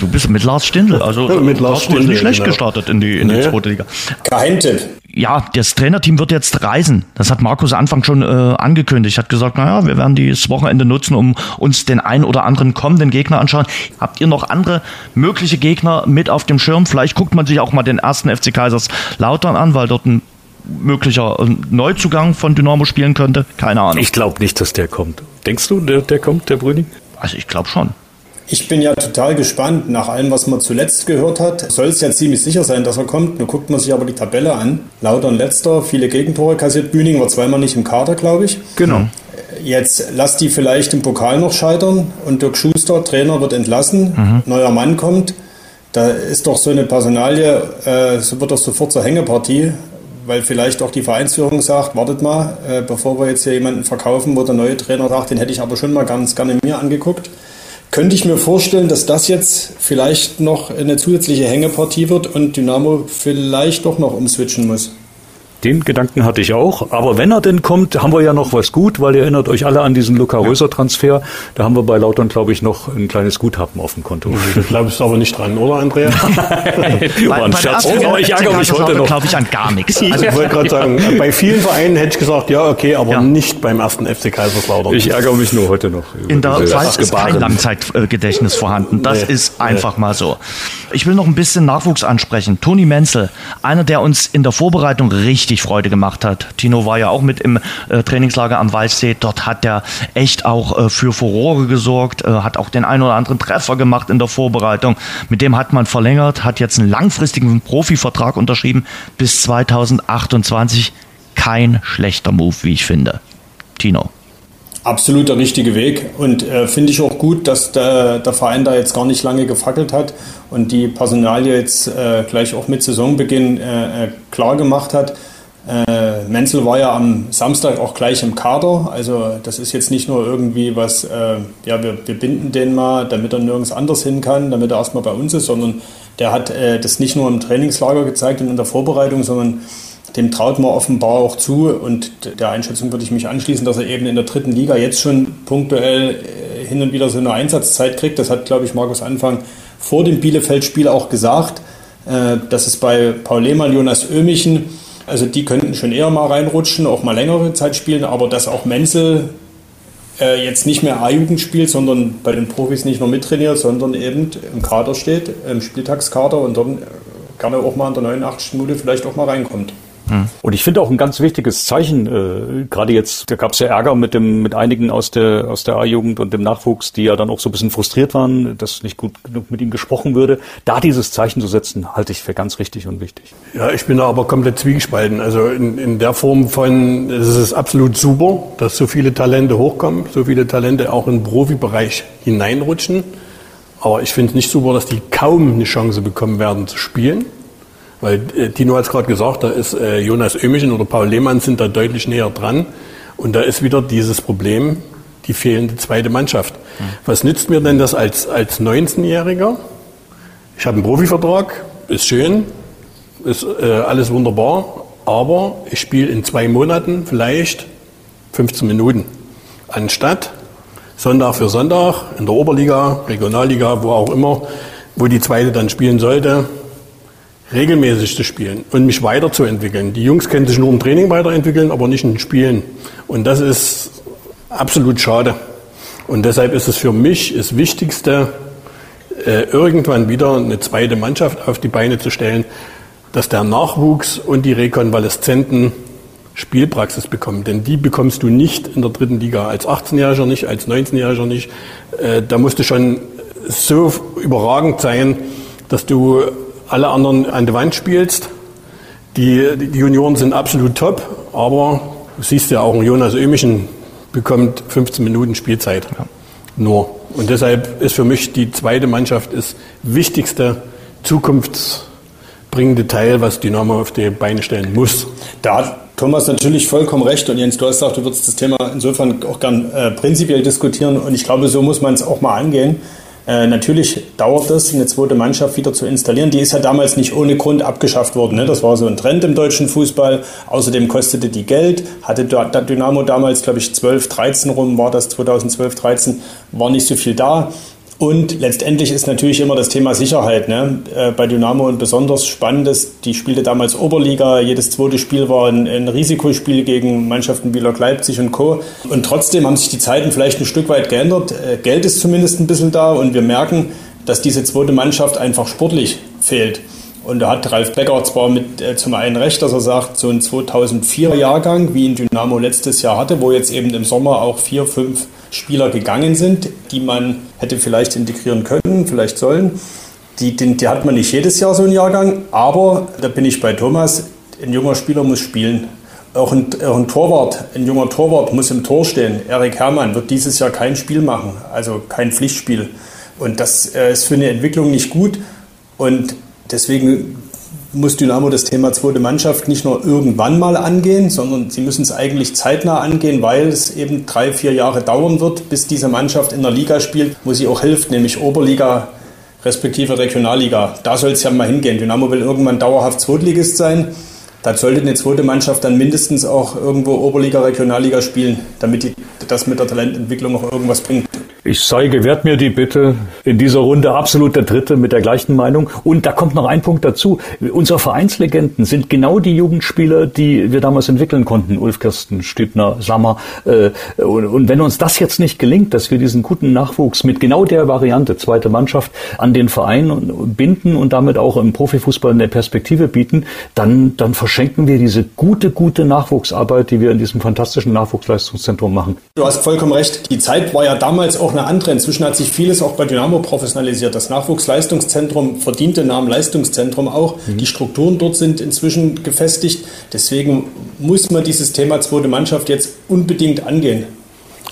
du bist mit Lars Stindl, also ja, mit Lars Stindl, nicht schlecht genau. gestartet in die, in nee. die zweite Liga. Geheimtipp. Ja, das Trainerteam wird jetzt reisen. Das hat Markus Anfang schon äh, angekündigt. Hat gesagt, naja, wir werden dieses Wochenende nutzen, um uns den ein oder anderen kommenden Gegner anschauen. Habt ihr noch andere mögliche Gegner mit auf dem Schirm? Vielleicht guckt man sich auch mal den ersten FC Kaiserslautern an, weil dort ein möglicher äh, Neuzugang von Dynamo spielen könnte. Keine Ahnung. Ich glaube nicht, dass der kommt. Denkst du, der, der kommt, der Brüning? Also ich glaube schon. Ich bin ja total gespannt. Nach allem, was man zuletzt gehört hat, soll es ja ziemlich sicher sein, dass er kommt. Nun guckt man sich aber die Tabelle an. Lautern letzter, viele Gegentore kassiert. Bühning war zweimal nicht im Kader, glaube ich. Genau. Jetzt lass die vielleicht im Pokal noch scheitern und Dirk Schuster, Trainer, wird entlassen. Mhm. Neuer Mann kommt. Da ist doch so eine Personalie, äh, so wird doch sofort zur Hängepartie weil vielleicht auch die Vereinsführung sagt, wartet mal, äh, bevor wir jetzt hier jemanden verkaufen, wo der neue Trainer sagt, den hätte ich aber schon mal ganz gerne mir angeguckt. Könnte ich mir vorstellen, dass das jetzt vielleicht noch eine zusätzliche Hängepartie wird und Dynamo vielleicht doch noch umswitchen muss. Den Gedanken hatte ich auch. Aber wenn er denn kommt, haben wir ja noch was gut, weil ihr erinnert euch alle an diesen Luca Röser Transfer. Da haben wir bei Lautern, glaube ich, noch ein kleines Guthaben auf dem Konto. Du glaubst aber nicht dran, oder Andrea? War ein Scherz. Oh, ich ärgere mich heute noch. glaube ich an gar nichts. Also ich wollte gerade sagen, bei vielen Vereinen hätte ich gesagt, ja, okay, aber ja. nicht beim ersten FC Kaiserslautern. Ich ärgere mich nur heute noch. In der Schweiz ist kein Langzeitgedächtnis vorhanden. Das nee, ist einfach nee. mal so. Ich will noch ein bisschen Nachwuchs ansprechen. Toni Menzel, einer, der uns in der Vorbereitung richtig Freude gemacht hat. Tino war ja auch mit im äh, Trainingslager am Waldsee. Dort hat er echt auch äh, für Furore gesorgt, äh, hat auch den einen oder anderen Treffer gemacht in der Vorbereitung. Mit dem hat man verlängert, hat jetzt einen langfristigen Profivertrag unterschrieben bis 2028. Kein schlechter Move, wie ich finde. Tino. Absolut der richtige Weg und äh, finde ich auch gut, dass der, der, Verein da jetzt gar nicht lange gefackelt hat und die Personalie jetzt äh, gleich auch mit Saisonbeginn äh, äh klar gemacht hat. Äh, Menzel war ja am Samstag auch gleich im Kader, also das ist jetzt nicht nur irgendwie was, äh, ja, wir, wir, binden den mal, damit er nirgends anders hin kann, damit er erstmal bei uns ist, sondern der hat das nicht nur im Trainingslager gezeigt und in der Vorbereitung, sondern dem traut man offenbar auch zu und der Einschätzung würde ich mich anschließen, dass er eben in der dritten Liga jetzt schon punktuell äh, hin und wieder so eine Einsatzzeit kriegt. Das hat, glaube ich, Markus Anfang vor dem Bielefeld-Spiel auch gesagt. Äh, das ist bei Paul Lehmann, Jonas Ömichen, also die könnten schon eher mal reinrutschen, auch mal längere Zeit spielen, aber dass auch Menzel äh, jetzt nicht mehr A-Jugend spielt, sondern bei den Profis nicht nur mittrainiert, sondern eben im Kader steht, im Spieltagskader und dann gerne auch mal in der 89. Minute vielleicht auch mal reinkommt. Hm. Und ich finde auch ein ganz wichtiges Zeichen, äh, gerade jetzt, da gab es ja Ärger mit dem, mit einigen aus der, aus der A-Jugend und dem Nachwuchs, die ja dann auch so ein bisschen frustriert waren, dass nicht gut genug mit ihnen gesprochen würde. Da dieses Zeichen zu setzen, halte ich für ganz richtig und wichtig. Ja, ich bin da aber komplett zwiegespalten. Also in, in der Form von, es ist absolut super, dass so viele Talente hochkommen, so viele Talente auch den Profibereich hineinrutschen. Aber ich finde es nicht super, dass die kaum eine Chance bekommen werden zu spielen. Weil äh, Tino hat es gerade gesagt, da ist äh, Jonas Ömichen oder Paul Lehmann sind da deutlich näher dran. Und da ist wieder dieses Problem, die fehlende zweite Mannschaft. Mhm. Was nützt mir denn das als, als 19-Jähriger? Ich habe einen Profivertrag, ist schön, ist äh, alles wunderbar, aber ich spiele in zwei Monaten vielleicht 15 Minuten. Anstatt Sonntag für Sonntag in der Oberliga, Regionalliga, wo auch immer, wo die zweite dann spielen sollte, regelmäßig zu spielen und mich weiterzuentwickeln. Die Jungs können sich nur im Training weiterentwickeln, aber nicht den Spielen. Und das ist absolut schade. Und deshalb ist es für mich das Wichtigste, äh, irgendwann wieder eine zweite Mannschaft auf die Beine zu stellen, dass der Nachwuchs und die Rekonvaleszenten Spielpraxis bekommen. Denn die bekommst du nicht in der dritten Liga, als 18-Jähriger nicht, als 19-Jähriger nicht. Äh, da musst du schon so überragend sein, dass du alle anderen an die Wand spielst. Die, die Junioren sind absolut top, aber du siehst ja auch, ein Jonas Ömichen bekommt 15 Minuten Spielzeit. Ja. Nur. Und deshalb ist für mich die zweite Mannschaft das wichtigste zukunftsbringende Teil, was Dynamo auf die Beine stellen muss. Da hat Thomas natürlich vollkommen recht. Und Jens, du hast gesagt, du würdest das Thema insofern auch gern äh, prinzipiell diskutieren. Und ich glaube, so muss man es auch mal angehen. Äh, natürlich dauert es, eine zweite Mannschaft wieder zu installieren. Die ist ja damals nicht ohne Grund abgeschafft worden. Ne? Das war so ein Trend im deutschen Fußball. Außerdem kostete die Geld. Hatte Dynamo damals, glaube ich, 12, 13 rum, war das 2012, 13, war nicht so viel da. Und letztendlich ist natürlich immer das Thema Sicherheit. Ne? Äh, bei Dynamo ein besonders spannendes. Die spielte damals Oberliga. Jedes zweite Spiel war ein, ein, Risikospiel gegen Mannschaften wie Lok Leipzig und Co. Und trotzdem haben sich die Zeiten vielleicht ein Stück weit geändert. Äh, Geld ist zumindest ein bisschen da und wir merken, dass diese zweite Mannschaft einfach sportlich fehlt. Und da hat Ralf Becker zwar mit äh, zum einen recht, dass er sagt, so ein 2004er Jahrgang, wie in Dynamo letztes Jahr hatte, wo jetzt eben im Sommer auch vier, fünf Spieler gegangen sind, die man hätte vielleicht integrieren können, vielleicht sollen. Die, die, die hat man nicht jedes Jahr so einen Jahrgang, aber da bin ich bei Thomas, ein junger Spieler muss spielen. Auch ein, auch ein, Torwart, ein junger Torwart muss im Tor stehen. Erik Herrmann wird dieses Jahr kein Spiel machen, also kein Pflichtspiel. Und das äh, ist für eine Entwicklung nicht gut. Und deswegen muss Dynamo das Thema zweite Mannschaft nicht nur irgendwann mal angehen, sondern sie müssen es eigentlich zeitnah angehen, weil es eben drei, vier Jahre dauern wird, bis diese Mannschaft in der Liga spielt, wo sie auch hilft, nämlich Oberliga respektive Regionalliga. Da soll es ja mal hingehen. Dynamo will irgendwann dauerhaft Zweitligist sein. da sollte eine zweite Mannschaft dann mindestens auch irgendwo Oberliga, Regionalliga spielen, damit die, das mit der Talententwicklung auch irgendwas bringt. Ich sei gewährt mir die Bitte in dieser Runde absolut der Dritte mit der gleichen Meinung. Und da kommt noch ein Punkt dazu. Unsere Vereinslegenden sind genau die Jugendspieler, die wir damals entwickeln konnten. Ulf Kirsten, Stübner, Sammer. Äh, und wenn uns das jetzt nicht gelingt, dass wir diesen guten Nachwuchs mit genau der Variante, zweite Mannschaft, an den Verein binden und damit auch im Profifußball eine Perspektive bieten, dann, dann verschenken wir diese gute, gute Nachwuchsarbeit, die wir in diesem fantastischen Nachwuchsleistungszentrum machen. Du hast vollkommen recht. Die Zeit war ja damals auch eine andere. Inzwischen hat sich vieles auch bei Dynamo professionalisiert. Das Nachwuchsleistungszentrum verdient den Namen Leistungszentrum auch. Mhm. Die Strukturen dort sind inzwischen gefestigt. Deswegen muss man dieses Thema zweite Mannschaft jetzt unbedingt angehen.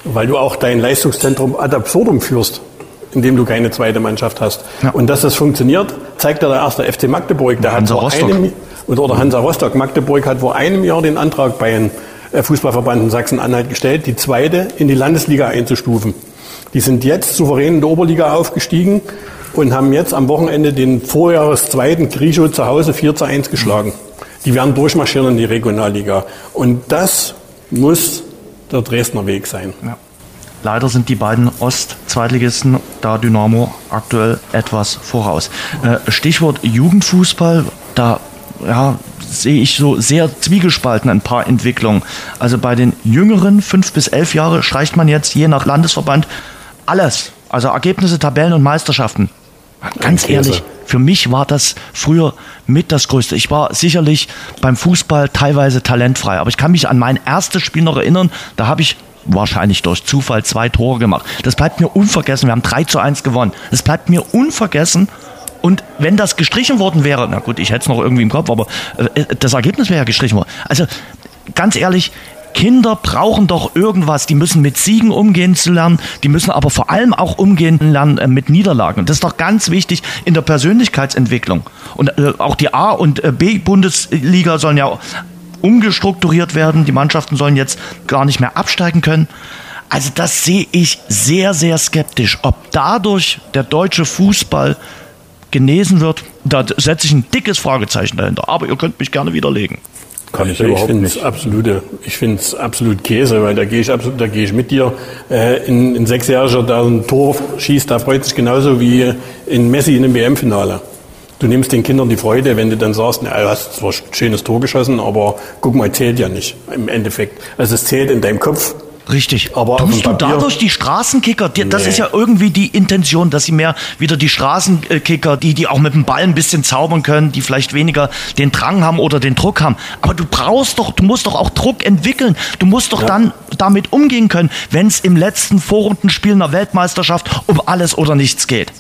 Weil du auch dein Leistungszentrum ad absurdum führst indem du keine zweite Mannschaft hast. Ja. Und dass das funktioniert, zeigt ja der erste FC Magdeburg. Der Hansa hat Rostock. einem, oder Hansa Rostock. Magdeburg hat vor einem Jahr den Antrag bei den äh, Fußballverband in Sachsen-Anhalt gestellt, die zweite in die Landesliga einzustufen. Die sind jetzt souverän in der Oberliga aufgestiegen und haben jetzt am Wochenende den Vorjahreszweiten Griechow zu Hause 4 zu 1 geschlagen. Die werden durchmarschieren in die Regionalliga. Und das muss der Dresdner Weg sein. Ja. Leider sind die beiden Ost-Zweitligisten da Dynamo aktuell etwas voraus. Äh, Stichwort Jugendfußball, da ja, sehe ich so sehr zwiegespalten ein paar Entwicklungen. Also bei den Jüngeren, fünf bis elf Jahre, streicht man jetzt je nach Landesverband alles. Also Ergebnisse, Tabellen und Meisterschaften. Ganz ehrlich, für mich war das früher mit das Größte. Ich war sicherlich beim Fußball teilweise talentfrei, aber ich kann mich an mein erstes Spiel noch erinnern. Da habe ich wahrscheinlich durch Zufall zwei Tore gemacht. Das bleibt mir unvergessen. Wir haben 3 zu 1 gewonnen. Das bleibt mir unvergessen. Und wenn das gestrichen worden wäre, na gut, ich hätte es noch irgendwie im Kopf, aber äh, das Ergebnis wäre ja gestrichen worden. Also ganz ehrlich, Kinder brauchen doch irgendwas. Die müssen mit Siegen umgehen zu lernen. Die müssen aber vor allem auch umgehen lernen äh, mit Niederlagen. Das ist doch ganz wichtig in der Persönlichkeitsentwicklung. Und äh, auch die A- und äh, B-Bundesliga sollen ja umgestrukturiert werden. Die Mannschaften sollen jetzt gar nicht mehr absteigen können. Also das sehe ich sehr, sehr skeptisch. Ob dadurch der deutsche Fußball genesen wird, da setze ich ein dickes Fragezeichen dahinter. Aber ihr könnt mich gerne widerlegen. Kann ich, ich überhaupt nicht. Absolute, ich finde es absolut Käse, weil da gehe ich absolut, da gehe ich mit dir. Äh, in, in Sechsjähriger, der ein Tor schießt, da freut sich genauso wie in Messi in einem WM-Finale. Du nimmst den Kindern die Freude, wenn du dann sagst, na, du hast zwar ein schönes Tor geschossen, aber guck mal, zählt ja nicht im Endeffekt. Also es zählt in deinem Kopf, Richtig. Aber Tust du dadurch die Straßenkicker, die, nee. das ist ja irgendwie die Intention, dass sie mehr wieder die Straßenkicker, die, die auch mit dem Ball ein bisschen zaubern können, die vielleicht weniger den Drang haben oder den Druck haben. Aber du brauchst doch, du musst doch auch Druck entwickeln. Du musst doch ja. dann damit umgehen können, wenn es im letzten Vorrundenspiel einer Weltmeisterschaft um alles oder nichts geht.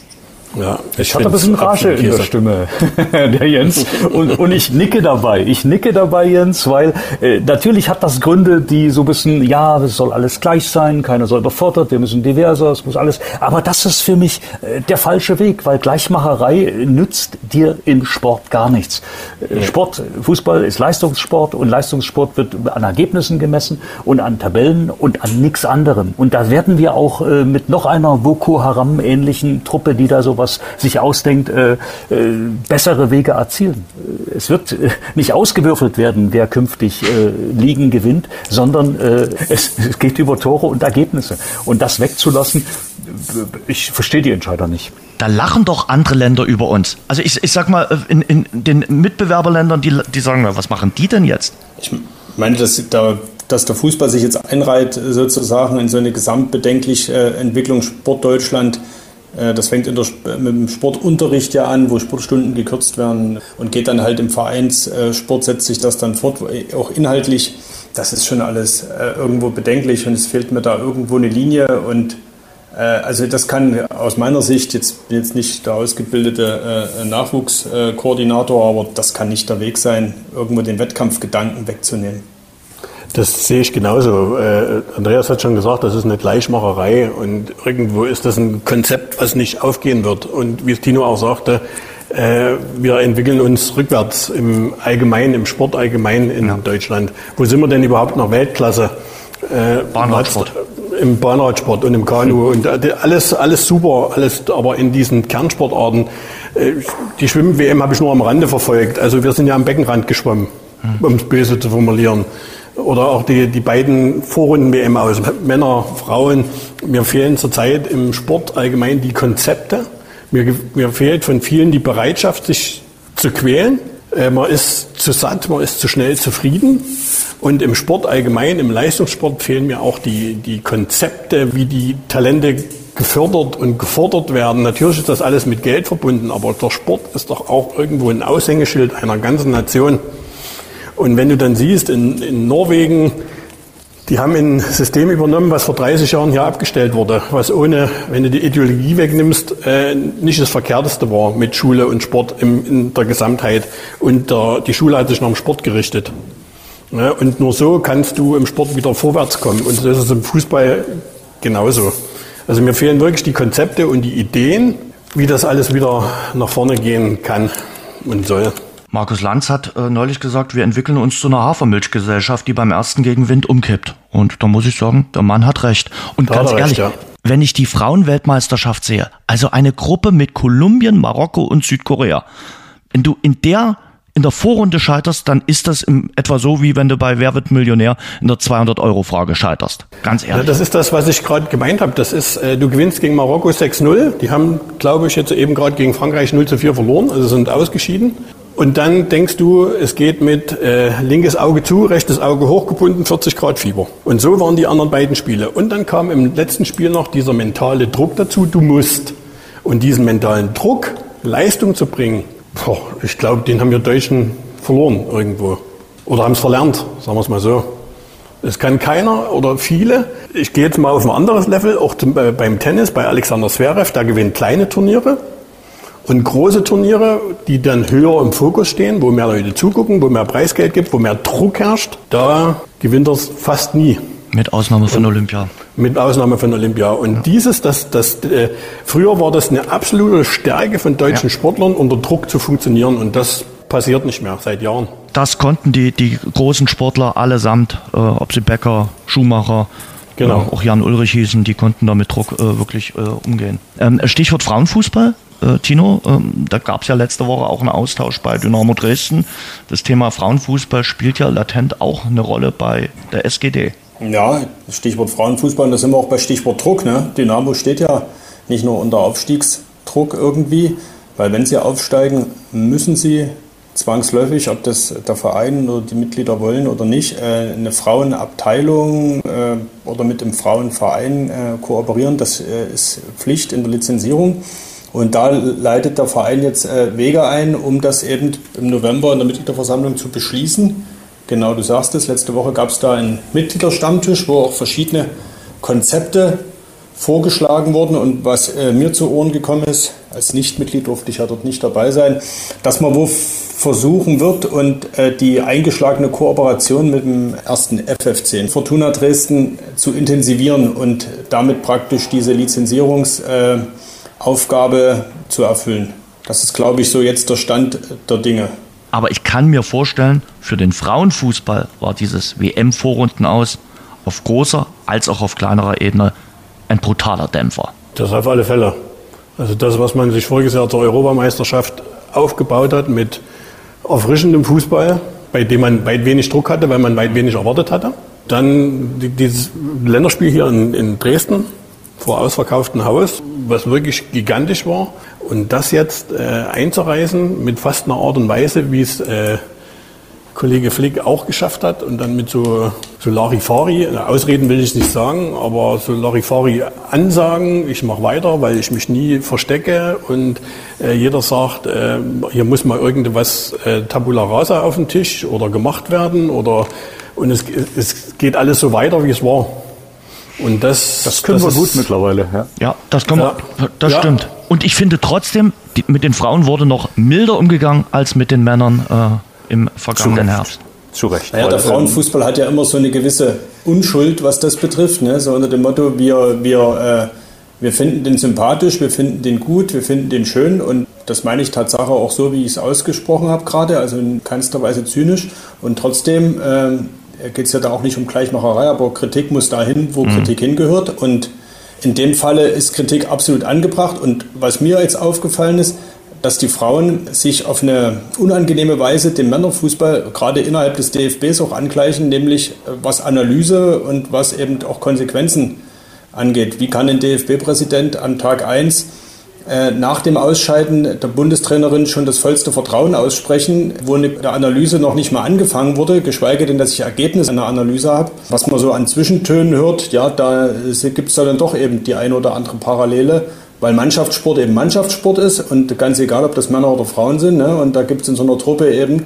Ja, ich habe ein bisschen Rage in der Stimme, [laughs] der Jens. Und, und ich nicke dabei. Ich nicke dabei, Jens, weil äh, natürlich hat das Gründe, die so ein bisschen, ja, es soll alles gleich sein, keiner soll überfordert, wir müssen diverser, es muss alles. Aber das ist für mich äh, der falsche Weg, weil Gleichmacherei nützt dir im Sport gar nichts. Äh, Sport, Fußball ist Leistungssport und Leistungssport wird an Ergebnissen gemessen und an Tabellen und an nichts anderem. Und da werden wir auch äh, mit noch einer Boko Haram ähnlichen Truppe, die da so was sich ausdenkt, äh, äh, bessere Wege erzielen. Es wird äh, nicht ausgewürfelt werden, wer künftig äh, Ligen gewinnt, sondern äh, es, es geht über Tore und Ergebnisse. Und das wegzulassen, ich verstehe die Entscheider nicht. Da lachen doch andere Länder über uns. Also ich, ich sag mal, in, in den Mitbewerberländern, die, die sagen, was machen die denn jetzt? Ich meine, dass, da, dass der Fußball sich jetzt einreiht, sozusagen in so eine gesamtbedenkliche äh, Entwicklung Sport Deutschland äh, das fängt der, mit dem Sportunterricht ja an, wo Sportstunden gekürzt werden und geht dann halt im Vereinssport, setzt sich das dann fort, auch inhaltlich. Das ist schon alles äh, irgendwo bedenklich und es fehlt mir da irgendwo eine Linie und äh, also das kann aus meiner Sicht, jetzt bin jetzt nicht der ausgebildete Nachwuchskoordinator, aber das kann nicht der Weg sein, irgendwo den Wettkampfgedanken wegzunehmen. Das sehe ich genauso. Äh, Andreas hat schon gesagt, das ist eine Gleichmacherei und irgendwo ist das ein Konzept, was nicht aufgehen wird. Und wie es Tino auch sagte, äh, wir entwickeln uns rückwärts im Allgemeinen, im Sport allgemein in ja. Deutschland. Wo sind wir denn überhaupt noch Weltklasse? Äh, Bahnradsport. Im Bahnradsport und im Kanu und äh, alles, alles super, alles, aber in diesen Kernsportarten. Äh, die Schwimm-WM habe ich nur am Rande verfolgt. Also wir sind ja am Beckenrand geschwommen. mhm. um es böse zu formulieren. Oder auch die, die beiden Vorrunden WM aus, Männer, Frauen. Mir fehlen zurzeit im Sport allgemein die Konzepte. Mir, mir fehlt von vielen die Bereitschaft, sich zu quälen. Äh, man ist zu satt, man ist zu schnell zufrieden. Und im Sport allgemein, im Leistungssport fehlen mir auch die, die Konzepte, wie die Talente gefördert und gefordert werden. Natürlich ist das alles mit Geld verbunden, aber der Sport ist doch auch irgendwo ein Aushängeschild einer ganzen Nation. Und wenn du dann siehst, in, in Norwegen, die haben ein System übernommen, was vor 30 Jahren hier abgestellt wurde, was ohne, wenn du die Ideologie wegnimmst, äh, nicht das Verkehrteste war mit Schule und Sport im, in der Gesamtheit. Und der, die Schule hat sich nach dem Sport gerichtet. Ja, und nur so kannst du im Sport wieder vorwärts kommen. Und so ist im Fußball genauso. Also mir fehlen wirklich die Konzepte und die Ideen, wie das alles wieder nach vorne gehen kann und soll. Markus Lanz hat äh, neulich gesagt, wir entwickeln uns zu einer Hafermilchgesellschaft, die beim ersten Gegenwind umkippt. Und da muss ich sagen, der Mann hat recht. Und da ganz ehrlich, recht, ja. wenn ich die Frauenweltmeisterschaft sehe, also eine Gruppe mit Kolumbien, Marokko und Südkorea, wenn du in der in der Vorrunde scheiterst, dann ist das im, etwa so, wie wenn du bei Wer wird Millionär in der 200-Euro-Frage scheiterst. Ganz ehrlich. Ja, das ist das, was ich gerade gemeint habe. Das ist, äh, du gewinnst gegen Marokko 6-0. Die haben, glaube ich, jetzt eben gerade gegen Frankreich 0 zu 4 verloren, also sind ausgeschieden. Und dann denkst du, es geht mit äh, linkes Auge zu, rechtes Auge hochgebunden, 40 Grad Fieber. Und so waren die anderen beiden Spiele. Und dann kam im letzten Spiel noch dieser mentale Druck dazu, du musst. Und diesen mentalen Druck, Leistung zu bringen, boah, ich glaube, den haben wir Deutschen verloren irgendwo. Oder haben es verlernt, sagen wir es mal so. Es kann keiner oder viele. Ich gehe jetzt mal auf ein anderes Level, auch zum, äh, beim Tennis, bei Alexander Zverev, der gewinnt kleine Turniere. Und große Turniere, die dann höher im Fokus stehen, wo mehr Leute zugucken, wo mehr Preisgeld gibt, wo mehr Druck herrscht, da gewinnt er es fast nie. Mit Ausnahme von Olympia. Mit Ausnahme von Olympia. Und ja. dieses, das, das, äh, früher war das eine absolute Stärke von deutschen ja. Sportlern, unter Druck zu funktionieren. Und das passiert nicht mehr seit Jahren. Das konnten die, die großen Sportler allesamt, äh, ob sie Becker, Schumacher, genau. äh, auch Jan Ulrich hießen, die konnten da mit Druck äh, wirklich äh, umgehen. Ähm, Stichwort Frauenfußball äh, Tino, ähm, da gab es ja letzte Woche auch einen Austausch bei Dynamo Dresden. Das Thema Frauenfußball spielt ja latent auch eine Rolle bei der SGD. Ja, Stichwort Frauenfußball, da sind wir auch bei Stichwort Druck. Ne? Dynamo steht ja nicht nur unter Aufstiegsdruck irgendwie, weil wenn sie aufsteigen, müssen sie zwangsläufig, ob das der Verein oder die Mitglieder wollen oder nicht, äh, eine Frauenabteilung äh, oder mit dem Frauenverein äh, kooperieren. Das ist Pflicht in der Lizenzierung. Und da leitet der Verein jetzt äh, Wege ein, um das eben im November in der Mitgliederversammlung zu beschließen. Genau, du sagst es, letzte Woche gab es da einen Mitgliederstammtisch, wo auch verschiedene Konzepte vorgeschlagen wurden. Und was äh, mir zu Ohren gekommen ist, als Nichtmitglied durfte ich ja dort nicht dabei sein, dass man wo versuchen wird und äh, die eingeschlagene Kooperation mit dem ersten FF10 Fortuna Dresden zu intensivieren und damit praktisch diese Lizenzierungs- äh, Aufgabe zu erfüllen. Das ist, glaube ich, so jetzt der Stand der Dinge. Aber ich kann mir vorstellen, für den Frauenfußball war dieses WM-Vorrunden aus auf großer als auch auf kleinerer Ebene ein brutaler Dämpfer. Das auf alle Fälle. Also das, was man sich voriges Jahr zur Europameisterschaft aufgebaut hat mit erfrischendem Fußball, bei dem man weit wenig Druck hatte, weil man weit wenig erwartet hatte. Dann dieses Länderspiel hier in, in Dresden vor ausverkauftem Haus, was wirklich gigantisch war. Und das jetzt äh, einzureißen mit fast einer Art und Weise, wie es äh, Kollege Flick auch geschafft hat und dann mit so, so Larifari, Ausreden will ich nicht sagen, aber so Larifari Ansagen, ich mache weiter, weil ich mich nie verstecke und äh, jeder sagt, äh, hier muss mal irgendwas äh, Tabula Rasa auf den Tisch oder gemacht werden oder und es, es geht alles so weiter, wie es war. Und das, das können das wir gut mittlerweile. Ja, ja das können ja. wir. Das ja. stimmt. Und ich finde trotzdem, die, mit den Frauen wurde noch milder umgegangen als mit den Männern äh, im vergangenen Zu Herbst. Zu Recht. Naja, der Frauenfußball hat ja immer so eine gewisse Unschuld, was das betrifft. Ne? So unter dem Motto, wir, wir, äh, wir finden den sympathisch, wir finden den gut, wir finden den schön. Und das meine ich Tatsache auch so, wie ich es ausgesprochen habe gerade, also in keinster Weise zynisch. Und trotzdem äh, geht es ja da auch nicht um Gleichmacherei, aber Kritik muss dahin, wo mhm. Kritik hingehört. Und in dem Falle ist Kritik absolut angebracht. Und was mir jetzt aufgefallen ist, dass die Frauen sich auf eine unangenehme Weise dem Männerfußball gerade innerhalb des DFBs auch angleichen, nämlich was Analyse und was eben auch Konsequenzen angeht. Wie kann ein DFB-Präsident an Tag 1 äh, nach dem Ausscheiden der Bundestrainerin schon das vollste Vertrauen aussprechen, wo eine Analyse noch nicht mal angefangen wurde, geschweige denn, dass ich Ergebnisse einer Analyse habe. Was man so an Zwischentönen hört, ja, da gibt es dann doch eben die eine oder andere Parallele, weil Mannschaftssport eben Mannschaftssport ist und ganz egal, ob das Männer oder Frauen sind. Ne, und da gibt es in so einer Truppe eben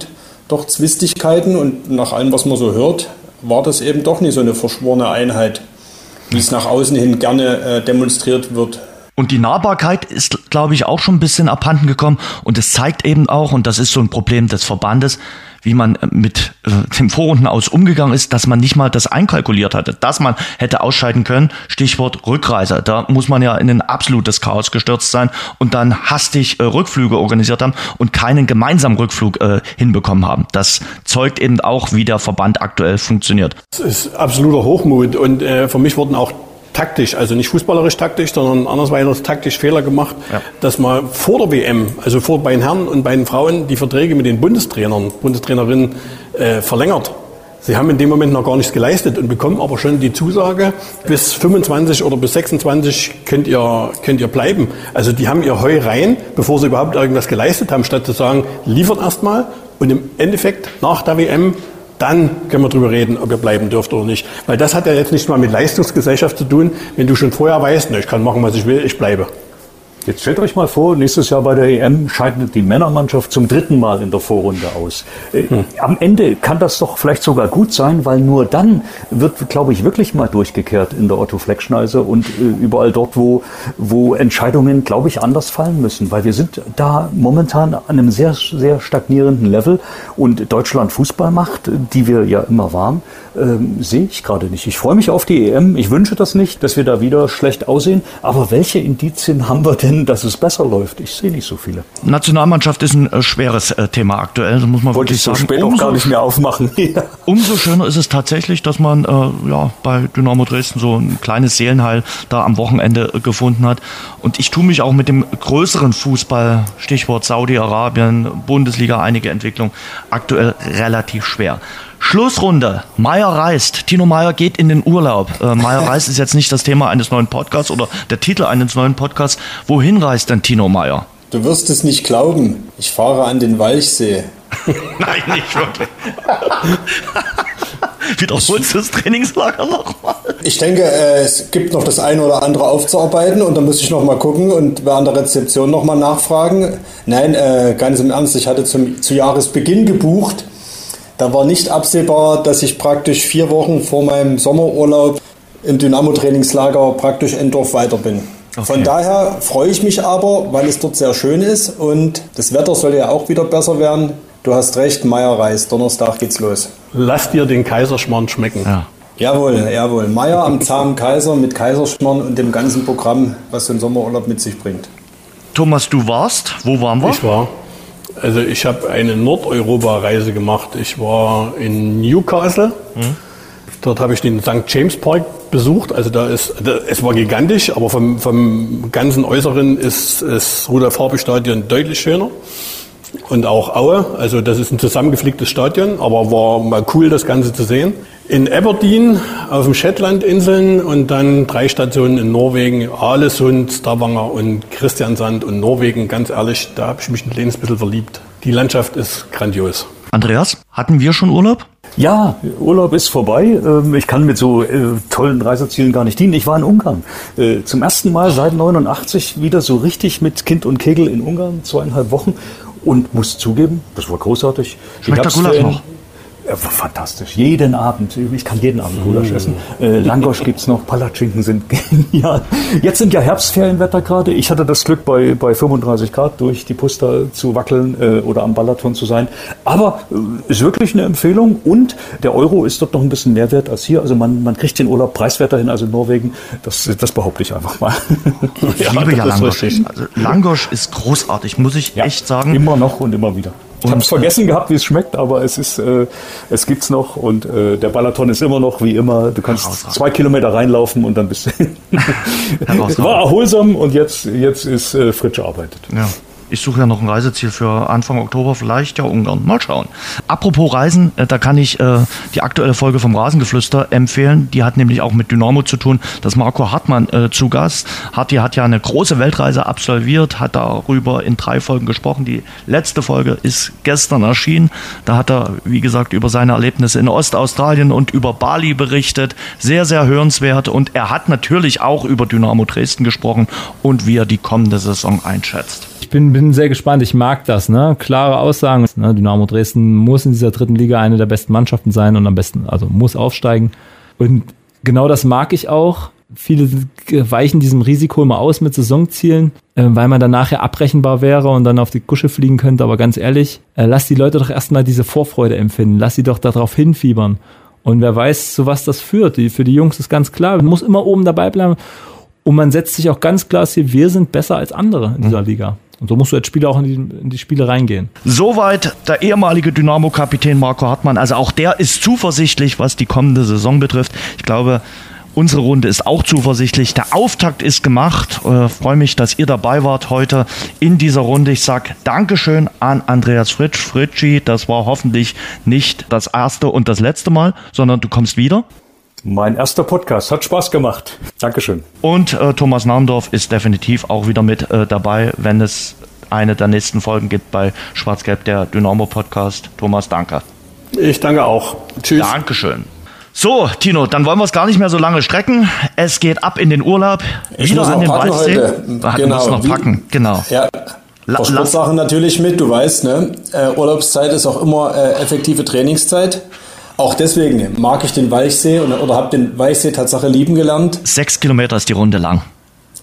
doch Zwistigkeiten und nach allem, was man so hört, war das eben doch nicht so eine verschworene Einheit, wie es nach außen hin gerne äh, demonstriert wird. Und die Nahbarkeit ist, glaube ich, auch schon ein bisschen abhanden gekommen. Und es zeigt eben auch, und das ist so ein Problem des Verbandes, wie man äh, mit äh, dem Vorrunden aus umgegangen ist, dass man nicht mal das einkalkuliert hatte, dass man hätte ausscheiden können. Stichwort Rückreise. Da muss man ja in ein absolutes Chaos gestürzt sein und dann hastig äh, Rückflüge organisiert haben und keinen gemeinsamen Rückflug äh, hinbekommen haben. Das zeugt eben auch, wie der Verband aktuell funktioniert. Das ist absoluter Hochmut und äh, für mich wurden auch taktisch, also nicht fußballerisch taktisch, sondern andersweise taktisch Fehler gemacht, ja. dass man vor der WM, also vor bei den Herren und bei den Frauen, die Verträge mit den Bundestrainern, Bundestrainerinnen äh, verlängert. Sie haben in dem Moment noch gar nichts geleistet und bekommen aber schon die Zusage, bis 25 oder bis 26 könnt ihr, könnt ihr bleiben. Also die haben ihr Heu rein, bevor sie überhaupt irgendwas geleistet haben, statt zu sagen, liefert erstmal und im Endeffekt nach der WM dann können wir darüber reden, ob ihr bleiben dürft oder nicht. Weil das hat ja jetzt nicht mal mit Leistungsgesellschaft zu tun, wenn du schon vorher weißt, ne, ich kann machen, was ich will, ich bleibe. Jetzt stellt euch mal vor, nächstes Jahr bei der EM scheidet die Männermannschaft zum dritten Mal in der Vorrunde aus. Äh, hm. Am Ende kann das doch vielleicht sogar gut sein, weil nur dann wird, glaube ich, wirklich mal durchgekehrt in der Otto-Fleck-Schneise und äh, überall dort, wo, wo Entscheidungen, glaube ich, anders fallen müssen. Weil wir sind da momentan an einem sehr, sehr stagnierenden Level und Deutschland Fußball macht, die wir ja immer waren, ähm, sehe ich gerade nicht. Ich freue mich auf die EM. Ich wünsche das nicht, dass wir da wieder schlecht aussehen. Aber welche Indizien haben wir denn, dass es besser läuft? Ich sehe nicht so viele. Nationalmannschaft ist ein äh, schweres äh, Thema aktuell, das muss man Wollte wirklich ich so sagen. spät auch gar nicht mehr aufmachen. [laughs] Umso schöner ist es tatsächlich, dass man äh, ja, bei Dynamo Dresden so ein kleines Seelenheil da am Wochenende äh, gefunden hat. Und ich tue mich auch mit dem größeren Fußball, Stichwort Saudi-Arabien, Bundesliga, einige Entwicklung, aktuell relativ schwer. Schlussrunde. Meier reist. Tino Meier geht in den Urlaub. Äh, Meier [laughs] reist ist jetzt nicht das Thema eines neuen Podcasts oder der Titel eines neuen Podcasts. Wohin reist denn Tino Meier? Du wirst es nicht glauben. Ich fahre an den Walchsee. [laughs] Nein, nicht wirklich. [laughs] Wiederholst du das Trainingslager nochmal? Ich denke, äh, es gibt noch das eine oder andere aufzuarbeiten und da muss ich noch mal gucken und an der Rezeption noch mal nachfragen. Nein, äh, ganz im Ernst, ich hatte zum, zu Jahresbeginn gebucht da war nicht absehbar, dass ich praktisch vier Wochen vor meinem Sommerurlaub im Dynamo-Trainingslager praktisch Endorf weiter bin. Okay. Von daher freue ich mich aber, weil es dort sehr schön ist und das Wetter soll ja auch wieder besser werden. Du hast recht, Meier reist. Donnerstag geht's los. Lass dir den Kaiserschmarrn schmecken. Ja. Jawohl, jawohl. Meier am zahmen Kaiser mit Kaiserschmarrn und dem ganzen Programm, was so ein Sommerurlaub mit sich bringt. Thomas, du warst? Wo waren wir? Ich war also ich habe eine Nordeuropa-Reise gemacht. Ich war in Newcastle. Mhm. Dort habe ich den St. James Park besucht. Also da ist, da, es war gigantisch, aber vom, vom ganzen Äußeren ist das Rudolf Harpe Stadion deutlich schöner. Und auch Aue, also das ist ein zusammengeflicktes Stadion, aber war mal cool, das Ganze zu sehen. In Aberdeen auf den Shetlandinseln und dann drei Stationen in Norwegen, Alesund, Stavanger und Christiansand und Norwegen. Ganz ehrlich, da habe ich mich ein kleines bisschen verliebt. Die Landschaft ist grandios. Andreas, hatten wir schon Urlaub? Ja, Urlaub ist vorbei. Ähm, ich kann mit so äh, tollen Reisezielen gar nicht dienen. Ich war in Ungarn. Äh, zum ersten Mal seit 89 wieder so richtig mit Kind und Kegel in Ungarn, zweieinhalb Wochen. Und muss zugeben, das war großartig. Schmeckt der Gulasch noch? Fantastisch. Jeden Abend. Ich kann jeden Abend Gulasch mm. essen. Äh, Langosch gibt's noch. Palatschinken sind [laughs] genial. Jetzt sind ja Herbstferienwetter gerade. Ich hatte das Glück, bei, bei 35 Grad durch die Puster zu wackeln äh, oder am Balaton zu sein. Aber äh, ist wirklich eine Empfehlung. Und der Euro ist dort noch ein bisschen mehr wert als hier. Also man, man kriegt den Urlaub preiswerter hin als in Norwegen. Das, das behaupte ich einfach mal. Ich [laughs] ja, liebe ja Langosch. Also Langosch ist großartig, muss ich ja, echt sagen. Immer noch und immer wieder. Ich habe es vergessen gehabt, wie es schmeckt, aber es ist, äh, es gibt's noch und äh, der Balaton ist immer noch wie immer. Du kannst zwei Kilometer reinlaufen und dann bist du. [laughs] [laughs] war erholsam und jetzt, jetzt ist äh, frisch arbeitet. Ja. Ich suche ja noch ein Reiseziel für Anfang Oktober, vielleicht ja Ungarn. Mal schauen. Apropos Reisen, äh, da kann ich äh, die aktuelle Folge vom Rasengeflüster empfehlen. Die hat nämlich auch mit Dynamo zu tun. Das Marco Hartmann äh, zu Gast. Harti hat ja eine große Weltreise absolviert, hat darüber in drei Folgen gesprochen. Die letzte Folge ist gestern erschienen. Da hat er, wie gesagt, über seine Erlebnisse in Ostaustralien und über Bali berichtet. Sehr, sehr hörenswert. Und er hat natürlich auch über Dynamo Dresden gesprochen und wie er die kommende Saison einschätzt. Ich bin, bin sehr gespannt. Ich mag das. Ne? Klare Aussagen. Ne? Dynamo Dresden muss in dieser dritten Liga eine der besten Mannschaften sein und am besten, also muss aufsteigen. Und genau das mag ich auch. Viele weichen diesem Risiko immer aus mit Saisonzielen, äh, weil man dann nachher abbrechenbar wäre und dann auf die Kusche fliegen könnte. Aber ganz ehrlich, äh, lass die Leute doch erstmal diese Vorfreude empfinden. Lass sie doch darauf hinfiebern. Und wer weiß, zu was das führt. Die, für die Jungs ist ganz klar, man muss immer oben dabei bleiben. Und man setzt sich auch ganz klar hier, wir sind besser als andere in dieser mhm. Liga. Und so musst du als Spieler auch in die, in die Spiele reingehen. Soweit der ehemalige Dynamo-Kapitän Marco Hartmann. Also auch der ist zuversichtlich, was die kommende Saison betrifft. Ich glaube, Unsere Runde ist auch zuversichtlich. Der Auftakt ist gemacht. Äh, Freue mich, dass ihr dabei wart heute in dieser Runde. Ich sage Dankeschön an Andreas Fritsch. Fritschi, das war hoffentlich nicht das erste und das letzte Mal, sondern du kommst wieder. Mein erster Podcast. Hat Spaß gemacht. Dankeschön. Und äh, Thomas Narndorf ist definitiv auch wieder mit äh, dabei, wenn es eine der nächsten Folgen gibt bei Schwarz-Gelb, der Dynamo Podcast. Thomas, danke. Ich danke auch. Tschüss. Dankeschön. So, Tino, dann wollen wir es gar nicht mehr so lange strecken. Es geht ab in den Urlaub. Ich wieder an den Waldsee. Ach, genau. Du noch packen, genau. Ja. Sportsachen natürlich mit, du weißt, ne? Äh, Urlaubszeit ist auch immer äh, effektive Trainingszeit. Auch deswegen mag ich den Walchsee oder, oder habe den Walchsee Tatsache lieben gelernt. Sechs Kilometer ist die Runde lang.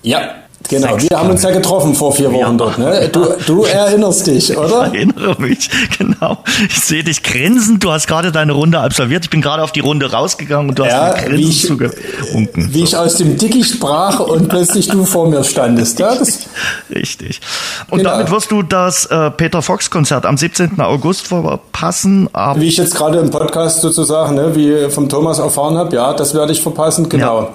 Ja, Genau, wir haben uns ja getroffen vor vier Wochen ja. dort. Ne? Du, du erinnerst dich, oder? Ich erinnere mich, [laughs] genau. Ich sehe dich grinsen. Du hast gerade deine Runde absolviert. Ich bin gerade auf die Runde rausgegangen und du ja, hast mir Grinsen ich, zugewunken. Wie ich aus dem Dickicht sprach und plötzlich du vor mir standest. Ja, das [laughs] Richtig. Und genau. damit wirst du das äh, Peter Fox Konzert am 17. August verpassen. wie ich jetzt gerade im Podcast sozusagen, ne, wie vom Thomas erfahren habe, ja, das werde ich verpassen, genau. Ja.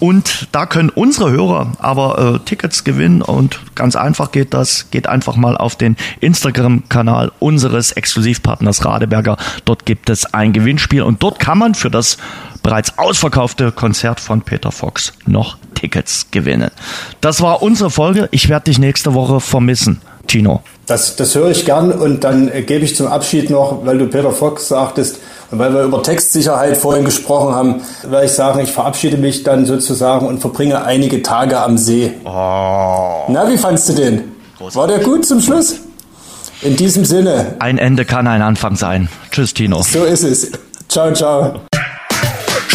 Und da können unsere Hörer aber äh, Tickets gewinnen und ganz einfach geht das. Geht einfach mal auf den Instagram-Kanal unseres Exklusivpartners Radeberger. Dort gibt es ein Gewinnspiel und dort kann man für das bereits ausverkaufte Konzert von Peter Fox noch Tickets gewinnen. Das war unsere Folge. Ich werde dich nächste Woche vermissen, Tino. Das, das höre ich gern und dann gebe ich zum Abschied noch, weil du Peter Fox sagtest, und weil wir über Textsicherheit vorhin gesprochen haben, werde ich sagen, ich verabschiede mich dann sozusagen und verbringe einige Tage am See. Oh. Na, wie fandst du den? War der gut zum Schluss? In diesem Sinne. Ein Ende kann ein Anfang sein. Tschüss, Tino. So ist es. Ciao, ciao.